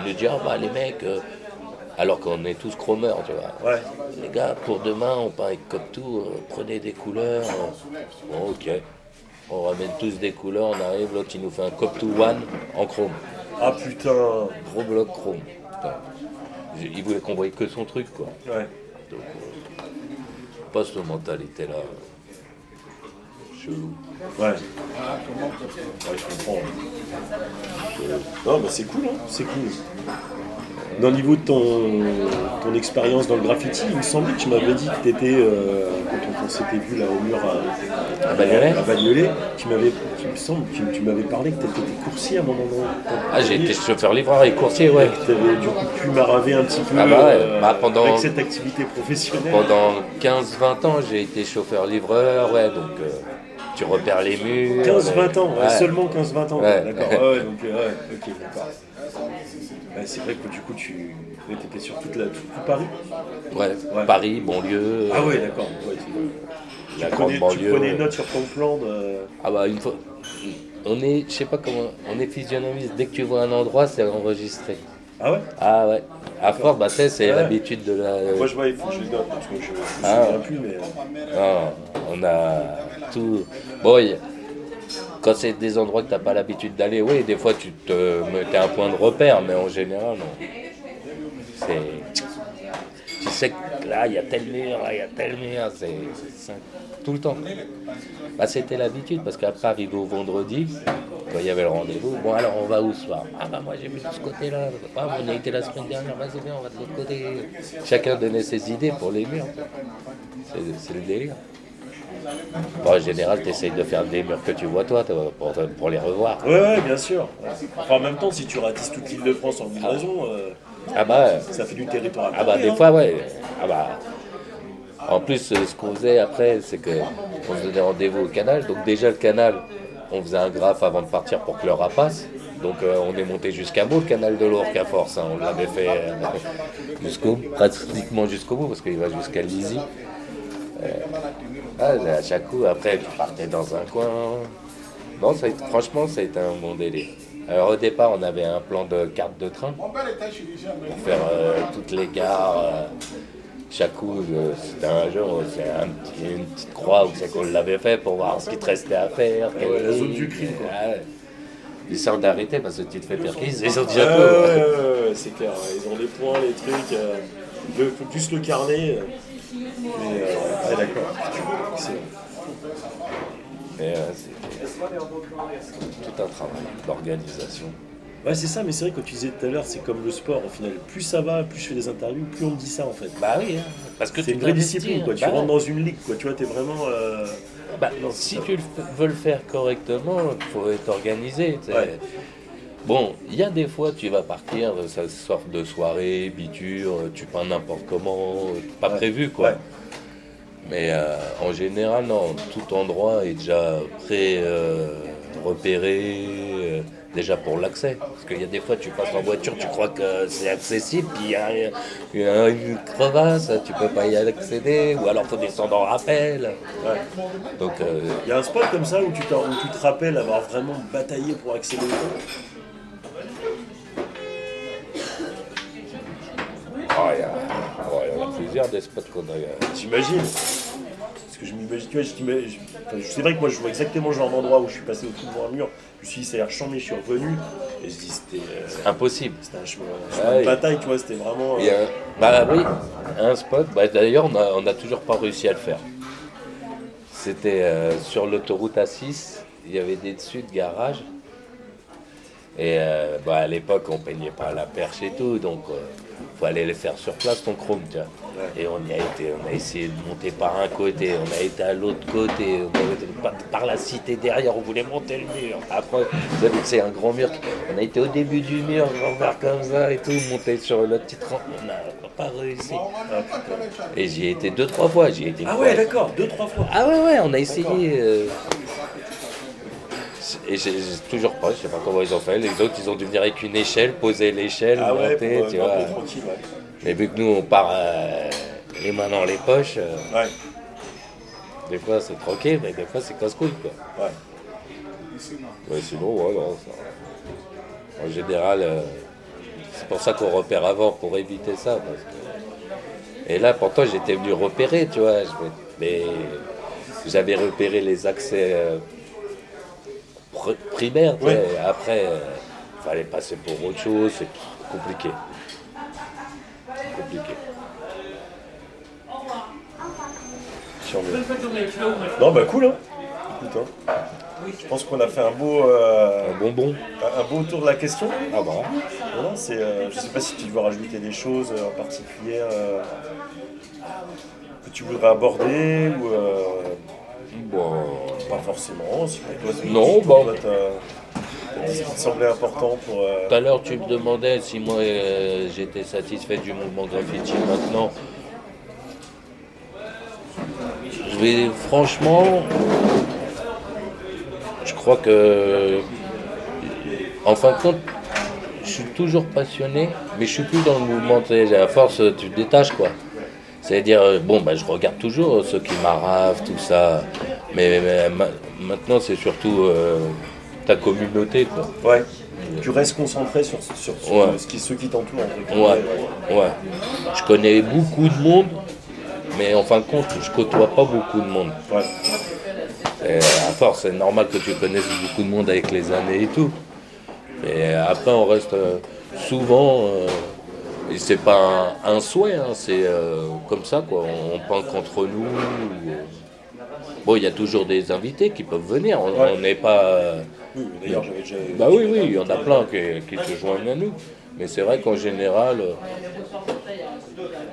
S5: Il nous dit, ah bah les mecs, euh, alors qu'on est tous chromeurs, tu vois.
S6: Ouais.
S5: Les gars, pour demain, on part avec Coptou, euh, prenez des couleurs. Bon, ok. On ramène tous des couleurs, on arrive, l'autre il nous fait un Coptou One en chrome.
S6: Ah putain.
S5: Gros bloc chrome. Putain. Il voulait qu'on voyait que son truc, quoi.
S6: Ouais.
S5: Donc, euh, pas cette mentalité-là. Chelou.
S6: Ouais. Ouais, je comprends. Euh, Non, bah c'est cool, hein. c'est cool. Dans le niveau de ton, ton expérience dans le graffiti, il me semblait que tu m'avais dit que tu étais, quand on, s'était vu là au mur à,
S5: À Bagnolet
S6: à Bagnolet, tu m'avais, il me semble, que tu, m'avais parlé que tu étais coursier à un moment donné.
S5: Ah, j'ai été chauffeur livreur et coursier, ouais.
S6: Tu avais du coup pu maraver un petit peu
S5: Ah bah
S6: euh,
S5: bah pendant-
S6: avec cette activité professionnelle.
S5: Pendant 15-20 ans, j'ai été chauffeur-livreur, ouais, donc euh, tu repères les murs.
S6: 15-20 ans, ouais, seulement 15-20 ans.
S5: Ouais.
S6: D'accord, ouais, donc, euh, ouais, ok, d'accord. Ouais, c'est vrai que du coup, tu étais sur toute la, tout, tout Paris
S5: Ouais,
S6: Ouais.
S5: Paris, banlieue.
S6: Ah ouais, d'accord. Ouais, tu,
S5: la
S6: tu
S5: grande
S6: prenais, tu prenais note sur ton plan de...
S5: Ah bah une fois. On est, je sais pas comment, on est physionomiste. Dès que tu vois un endroit, c'est enregistré.
S6: Ah ouais?
S5: Ah ouais. À force, bah c'est
S6: Ah
S5: l'habitude de la.
S6: Moi, je vois, il faut que je les note, parce que je me
S5: Ah.
S6: plus, mais... euh,
S5: Non, on a tout. Bon, y quand c'est des endroits que t'as pas l'habitude d'aller, oui, des fois tu te es un point de repère, mais en général, non. Tu sais que là, il y a tel mur, là, il y a tel mur, c'est tout le temps. Bah, c'était l'habitude, parce qu'après, arrivé au vendredi, quand il y avait le rendez-vous, bon, alors on va où ce soir? Ah, bah, moi j'ai vu de ce côté-là, ah, on a été la semaine dernière, vas-y, viens, on va de l'autre côté. Chacun donnait ses idées pour les murs. C'est le délire. Bon, en général, tu essayes de faire des murs que tu vois toi, pour, pour les revoir.
S6: Ouais, ouais, bien sûr. Enfin, en même temps, si tu ratisses toute l'île de France en livraison, euh,
S5: Ah bah,
S6: ça fait du territoire à
S5: ah bah des
S6: hein.
S5: fois, ouais. Ah bah. En plus, euh, ce qu'on faisait après, c'est que on se donnait rendez-vous au canal. Donc déjà, le canal, on faisait un graphe avant de partir pour que le rat passe. Donc euh, on est monté jusqu'à bout, le canal de l'Ourcq à force. hein. On l'avait fait euh, jusqu'au pratiquement jusqu'au bout, parce qu'il va jusqu'à Lizy. Euh, ah, à chaque coup, après, tu partais dans un coin. Non, ça a été- franchement, ça a été un bon délire. Alors au départ, on avait un plan de carte de train pour faire euh, toutes les gares. euh, chaque coup, euh, c'était un jeu, c'est un petit- une petite croix où c'est qu'on l'avait fait pour voir ce qu'il te restait à faire.
S6: ouais, la zone du crime, quoi.
S5: Ils sont d'arrêter parce que tu te fais perquise, ils
S6: Ouais,
S5: déjà tout.
S6: c'est clair. Ils ont les points, les trucs. euh, le, faut plus le carnet. Mais, euh, ouais, d'accord.
S5: Mais, euh, c'est tout un travail d'organisation.
S6: Ouais, c'est ça, mais c'est vrai, quand tu disais tout à l'heure, c'est comme le sport au final. Plus ça va, plus je fais des interviews, plus on me dit ça en fait.
S5: Bah oui, hein, parce que
S6: C'est une vraie discipline, quoi. Tu
S5: bah
S6: rentres dans une ligue, quoi. Tu vois, t'es vraiment. euh,
S5: Bah, si tu veux le faire correctement, il faut être organisé.
S6: Ouais.
S5: Bon, il y a des fois, tu vas partir, ça sort de soirée, biture, tu peins n'importe comment, pas
S6: Ouais.
S5: prévu quoi.
S6: Ouais.
S5: Mais euh, en général, non, tout endroit est déjà pré euh, repéré, euh, déjà pour l'accès. Parce qu'il y a des fois, tu passes en voiture, tu crois que c'est accessible, puis il y a, il y a une crevasse, tu peux pas y accéder, ou alors faut descendre en rappel.
S6: ouais.
S5: Donc,
S6: Il y a un spot comme ça où tu, où tu te rappelles avoir vraiment bataillé pour accéder
S5: il y a- y en a plusieurs des spots qu'on a. euh,
S6: J'imagine. Parce que je m'imagine, tu vois, je c'est vrai que moi je vois exactement le genre d'endroit où je suis passé au-dessus devant un mur. Je me suis dit, ça a l'air chambé, je suis revenu. Et je dis, c'était euh,
S5: Impossible.
S6: c'était un chemin, un chemin de bataille, tu vois, c'était vraiment. Euh,
S5: un- Bah oui, un spot. Bah, D'ailleurs, on n'a toujours pas réussi à le faire. C'était euh, sur l'autoroute A6. Il y avait des dessus de garage. Et bah, à l'époque, on peignait pas la perche et tout, donc faut aller les faire sur place ton chrome, tu vois. Et on y a été, on a essayé de monter par un côté, on a été à l'autre côté, on a été par, la cité derrière, on voulait monter le mur. Après, c'est un grand mur. On a été au début du mur, faire comme ça et tout, monter sur le petit rampe, on n'a pas réussi. Et j'y ai été deux, trois fois, j'y ai été
S6: Ah ouais, d'accord, deux, trois fois.
S5: Ah ouais, ouais, on a essayé. euh, Et j'ai toujours pas, je sais pas comment ils ont fait. Les autres, ils ont dû venir avec une échelle, poser l'échelle,
S6: Ah ouais,
S5: monter,
S6: pour,
S5: tu
S6: euh,
S5: vois.
S6: ouais.
S5: Mais vu que nous, on part euh, les mains dans les poches, euh,
S6: Ouais,
S5: des fois c'est tranquille, mais des fois c'est casse-couille, quoi.
S6: ouais.
S5: Mais sinon, ouais, non, ça- En général, euh, c'est pour ça qu'on repère avant, pour éviter ça. parce que- Et là, pourtant, j'étais venu repérer, tu vois. Mais j'avais repéré les accès euh, pr- primaires, tu
S6: Ouais.
S5: sais. Après, il fallait passer pour autre chose, c'est compliqué. Compliqué.
S6: Non, bah cool, hein. Écoute, hein. Je pense qu'on a fait un beau, euh,
S5: Un bonbon.
S6: un beau tour de la question.
S5: Ah bah.
S6: Voilà, c'est, euh, je sais pas si tu veux rajouter des choses euh, en particulier euh, que tu voudrais aborder ou euh,
S5: Bon.
S6: pas forcément. Si pour toi, c'est-
S5: Non, bah.
S6: toi, ce qui te semblait important pour. euh,
S5: Tout à l'heure, tu me demandais si moi euh, j'étais satisfait du mouvement graffiti maintenant. Je vais franchement, je crois que, en fin de compte, je suis toujours passionné, mais je suis plus dans le mouvement. À force, tu te détaches quoi. C'est-à-dire, euh, bon, bah, je regarde toujours euh, ceux qui m'arravent, tout ça, mais, mais ma- maintenant c'est surtout euh, ta communauté quoi.
S6: Ouais. Tu restes concentré sur, sur, sur
S5: Ouais.
S6: ce qui, ceux qui t'entourent. guillemets,
S5: Ouais, ouais. Je connais beaucoup de monde, mais en fin de compte, je côtoie pas beaucoup de monde.
S6: Ouais.
S5: Et à force, c'est normal que tu connaisses beaucoup de monde avec les années et tout. Mais après, on reste euh, souvent. euh, et c'est pas un, un souhait, hein, c'est euh, comme ça, quoi. On, on pense qu'entre nous. ou, euh, Bon, il y a toujours des invités qui peuvent venir. On n'est pas. euh,
S6: Oui, d'ailleurs, j'avais déjà.
S5: bah oui, oui, il y en a plein qui, qui se joignent à nous. Mais c'est vrai qu'en général, euh,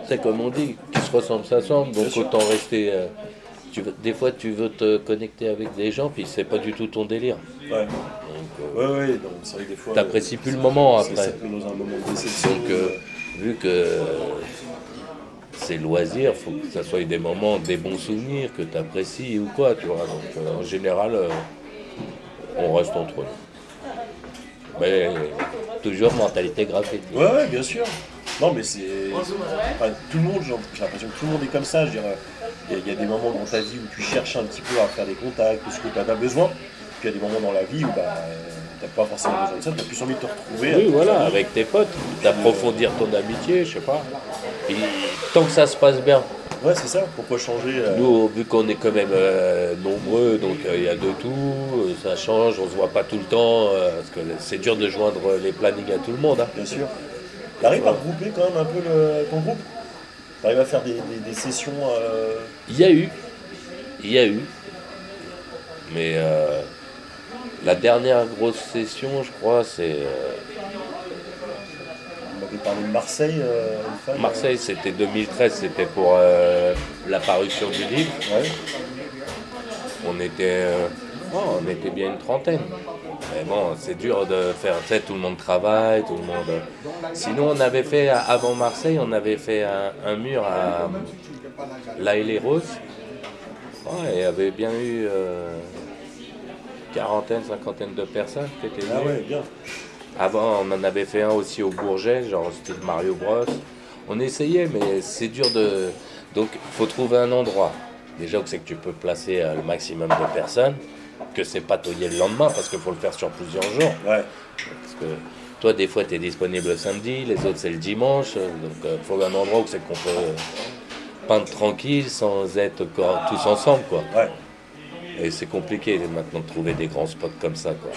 S5: c'est comme on dit, qui se ressemble s'assemble, donc autant rester. euh, tu veux- des fois, tu veux te connecter avec des gens, puis c'est pas du tout ton délire.
S6: Ouais.
S5: Donc, euh,
S6: Ouais, ouais, donc c'est vrai que des fois.
S5: T'apprécies
S6: euh,
S5: plus le moment après.
S6: Ça dans un moment de déception.
S5: donc euh, vu que c'est loisir, faut que ça soit des moments, des bons souvenirs que tu apprécies ou quoi, tu vois. Donc euh, en général, euh, on reste entre nous. Mais toujours mentalité graphique.
S6: Ouais, bien sûr. Non, mais c'est. tout le monde, j'ai l'impression que tout le monde est comme ça. Il y, a- des moments dans ta vie où tu cherches un petit peu à faire des contacts, parce que tu as besoin. Puis il y a des moments dans la vie où bah, t'as pas forcément besoin de ça, t'as plus envie de te retrouver.
S5: Oui, voilà, avec tes potes, d'approfondir ton amitié, je sais pas. Et tant que ça se passe bien.
S6: Ouais, c'est ça, pourquoi changer euh,
S5: Nous, vu qu'on est quand même euh, nombreux, donc euh, il y a de tout, ça change, on se voit pas tout le temps, parce que c'est dur de joindre les plannings à tout le monde. hein.
S6: Bien sûr. T'arrives à regrouper quand même un peu le- ton groupe? T'arrives à faire des, des- des sessions
S5: Il y a eu, il y a eu, mais euh, la dernière grosse session, je crois, c'est euh,
S6: On m'avait parlé de Marseille. euh, une fois,
S5: Marseille, c'était 2013, c'était pour euh, la parution du livre.
S6: euh, Ouais.
S5: On était, euh, oh, on était bien une trentaine. Mais bon, c'est dur de faire, tout le monde travaille, tout le monde. euh. Sinon, on avait fait, avant Marseille, on avait fait un, un mur à La et les Roses. Ouais, et il y avait bien eu euh, quarantaine, cinquantaine de personnes qui étaient
S6: Ah ouais, bien.
S5: Avant, on en avait fait un aussi au Bourget, genre style Mario Bros. On essayait, mais c'est dur de. Donc, il faut trouver un endroit. Déjà, où c'est que tu peux placer euh, le maximum de personnes, que c'est pas toyer le lendemain, parce qu'il faut le faire sur plusieurs jours.
S6: Ouais.
S5: Parce que toi, des fois, tu es disponible le samedi, les autres, c'est le dimanche. euh, Donc, il faut un endroit où c'est qu'on peut euh, peindre tranquille sans être tous ensemble, quoi.
S6: Ouais.
S5: Et c'est compliqué maintenant de trouver des grands spots comme ça, quoi.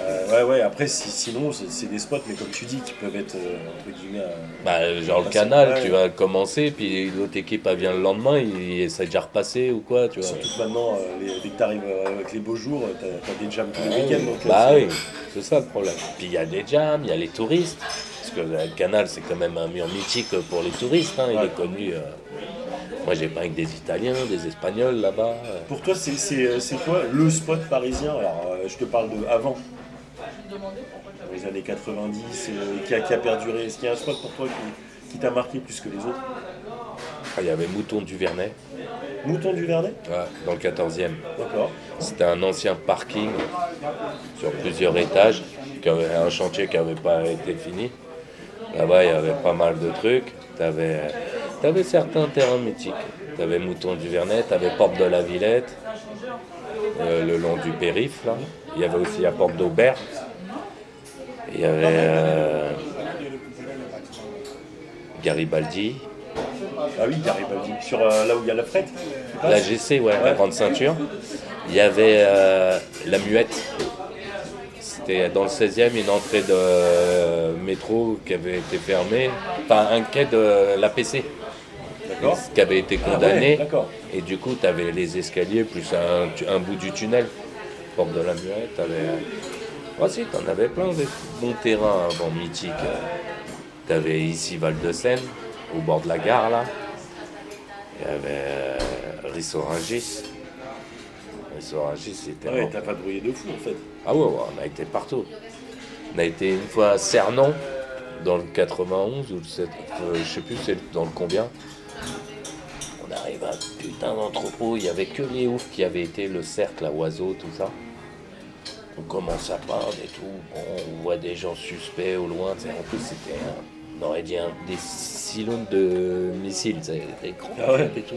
S6: Euh, ouais, ouais, après, si- sinon, c'est des spots, mais comme tu dis, qui peuvent être, euh, entre guillemets, euh,
S5: Bah, genre le canal, tu vas commencer, puis l'autre équipe elle vient le lendemain, il, il s'est déjà repassé ou quoi, tu vois.
S6: surtout que maintenant, les- dès que tu arrives avec les beaux jours, t'as as des jams tous les week-ends.
S5: Bah oui, c'est ça le problème. Puis il y a des jams, il y a les touristes, parce que le canal c'est quand même un mur mythique pour les touristes, hein, il
S6: Ouais.
S5: est connu. Moi j'ai pas avec des Italiens, des Espagnols là-bas.
S6: Pour toi, c'est- euh, quoi le spot parisien Alors, euh, je te parle de avant, les années 90, euh, qui, a, qui a perduré. Est-ce qu'il y a un spot pour toi qui, qui t'a marqué plus que les autres
S5: Ah, Il y avait Mouton du Vernet,
S6: Mouton du Vernet
S5: ouais, dans le 14e.
S6: D'accord.
S5: C'était un ancien parking sur plusieurs étages, qui avait un chantier qui n'avait pas été fini. Là-bas, il y avait pas mal de trucs. Tu avais, certains terrains mythiques. Tu avais Mouton du Vernet, tu avais Porte de la Villette, euh, le long du périph'. Là. Il y avait aussi la Porte d'Aubert. Il y avait euh, Garibaldi,
S6: Ah oui, Garibaldi. Sur euh, là où il y a la frette tu
S5: la GC, ouais, la grande ceinture. Il y avait la Muette. C'était dans le 16e, une entrée de métro qui avait été fermée. Enfin, un quai de l'APC. Qui avait été
S6: Ah ouais,
S5: condamné. Et du coup, tu avais les escaliers plus un, bout du tunnel. Porte de la Muette, tu avais. si, tu en avais plein des bons terrains avant mythiques. Tu avais ici Val-de-Seine, au bord de la gare là. Il y avait euh, Rissorangis. Rissorangis, c'était.
S6: Ah ouais, t'as pas brouillé de fou en fait.
S5: Ah ouais, ouais, on a été partout. On a été une fois à Cernon, dans le 91, ou le 7, euh, je sais plus c'est dans le combien. On arrive à un putain d'entrepôt, il y avait que les oufs qui avaient été le cercle à oiseaux, tout ça. On commence à peindre et tout, bon, on voit des gens suspects au loin, tu sais, en plus c'était, un- on aurait dit un, des cylindres de missiles, des grands
S6: Ah ouais.
S5: et tout.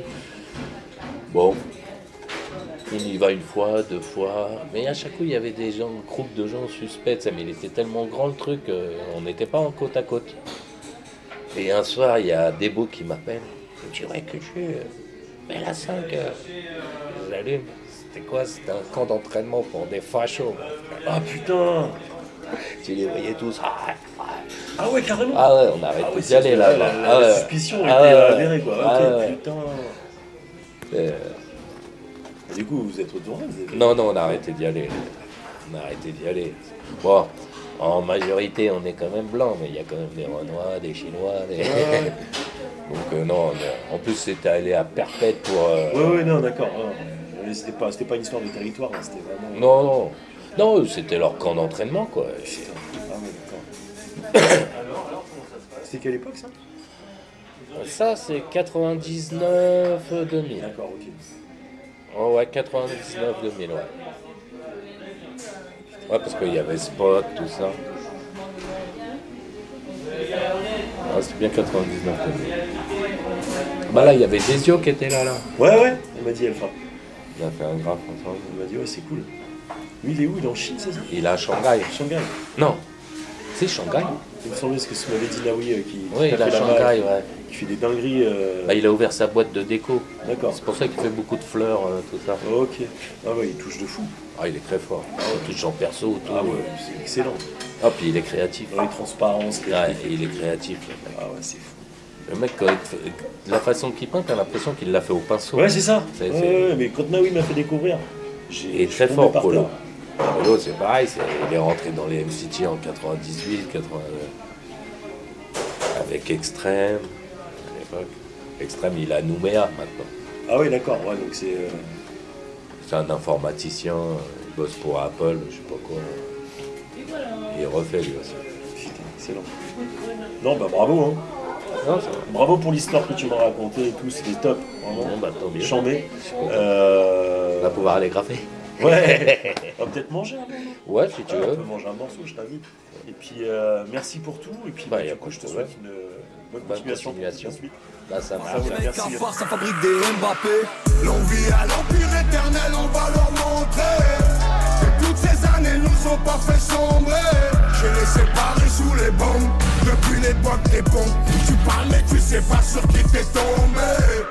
S5: Bon, on y va une fois, deux fois, mais à chaque fois il y avait des gens, un groupe de gens suspects, mais il était tellement grand le truc, euh, on n'était pas en côte à côte. Et un soir, il y a Debo qui m'appelle. Je dirais que je suis. Mais la 5, euh, je l'allume. C'était quoi? C'était un camp d'entraînement pour des fachos.
S6: Ah putain
S5: Tu les voyais tous. Ah, ouais.
S6: Ah ouais, carrément
S5: Ah ouais, on a arrêté
S6: Ah ouais,
S5: d'y aller là.
S6: la, la-
S5: Ah
S6: la
S5: ouais.
S6: suspicion
S5: Ah
S6: était
S5: ouais,
S6: euh,
S5: ouais.
S6: avérée quoi.
S5: Ah
S6: ok,
S5: ouais.
S6: putain.
S5: Euh,
S6: du coup, vous êtes retourné êtes-
S5: Non, non, on a arrêté d'y aller. On a arrêté d'y aller. Bon, en majorité, on est quand même blanc, mais il y a quand même des Renois, des Chinois. Des... Donc, euh, non, on- en plus, c'était allé à Perpète pour. euh,
S6: Ouais, ouais, non, d'accord. C'était pas, c'était pas une histoire de territoire, là, c'était vraiment.
S5: Non, non. Non, c'était leur camp d'entraînement, quoi.
S6: Ah ouais, d'accord. C'était quelle époque ça?
S5: Ça, c'est 99-2000.
S6: D'accord, ok.
S5: Oh, ouais, 99-2000, ouais. Ouais, parce qu'il y avait Spot, tout ça. Ah, c'était bien 99-2000. Bah là, il y avait Desio qui était là, là.
S6: Ouais, ouais, elle m'a dit Alpha.
S5: On a fait un graphe ensemble.
S6: Elle m'a dit, ouais, c'est cool. Lui, il est où? Il est en Chine, c'est ça?
S5: Il est à Shanghai.
S6: Shanghai.
S5: Non. C'est Shanghai
S6: Il me semblait ce que ce m'avait dit Naoui euh, qui,
S5: Oui,
S6: qui
S5: il est à Shanghai, ouais.
S6: qui fait des dingueries. euh,
S5: Bah, il a ouvert sa boîte de déco.
S6: D'accord.
S5: C'est pour ça qu'il fait beaucoup de fleurs, euh, tout ça.
S6: Ok. Ah ouais, il touche de fou.
S5: Ah, il est très fort. Il touche en perso, tout.
S6: Ah ouais, c'est excellent.
S5: Ah, puis il est créatif.
S6: Dans les transparences.
S5: Ouais, il est créatif, le mec.
S6: Ah ouais, c'est fou.
S5: Le mec, quand il la façon qu'il peint, t'as l'impression qu'il l'a fait au pinceau.
S6: Ouais, c'est ça. Ouais, ouais, mais quand Naoui m'a fait découvrir.
S5: Il est très fort, Polo. Polo, c'est pareil, c'est- il est rentré dans les MCT en 98, 80, avec Extrême, à l'époque. Extrême, il est à Nouméa maintenant.
S6: Ah ouais, d'accord. Ouais, donc c'est. euh,
S5: C'est un informaticien, il bosse pour Apple, je sais pas quoi. Il refait lui aussi.
S6: Excellent. Non, bah bravo, hein.
S5: Non.
S6: Bravo pour l'histoire que tu m'as racontée et tout, c'était top. Vraiment.
S5: bah tant mieux.
S6: Chambé.
S5: On
S6: Euh...
S5: va pouvoir aller graffer.
S6: Ouais. On va peut-être manger un moment.
S5: Ouais, si tu
S6: on
S5: veux.
S6: peut manger un morceau, je t'invite. Et puis, euh, merci pour tout. Et puis,
S5: Bah,
S6: bah, du coup, je te souhaite une bonne
S5: Bonne
S6: continuation. pour la suite.
S5: Là, ça marche.
S6: Ça va,
S4: Mec,
S6: merci.
S4: à part, ça fabrique des Mbappé.
S3: L'envie à l'empire éternel, on va leur montrer Que toutes ces années nous ont pas fait sombrer J'ai les séparés sous les bombes Depuis l'époque des ponts Tu parles mais tu sais pas sur qui t'es tombé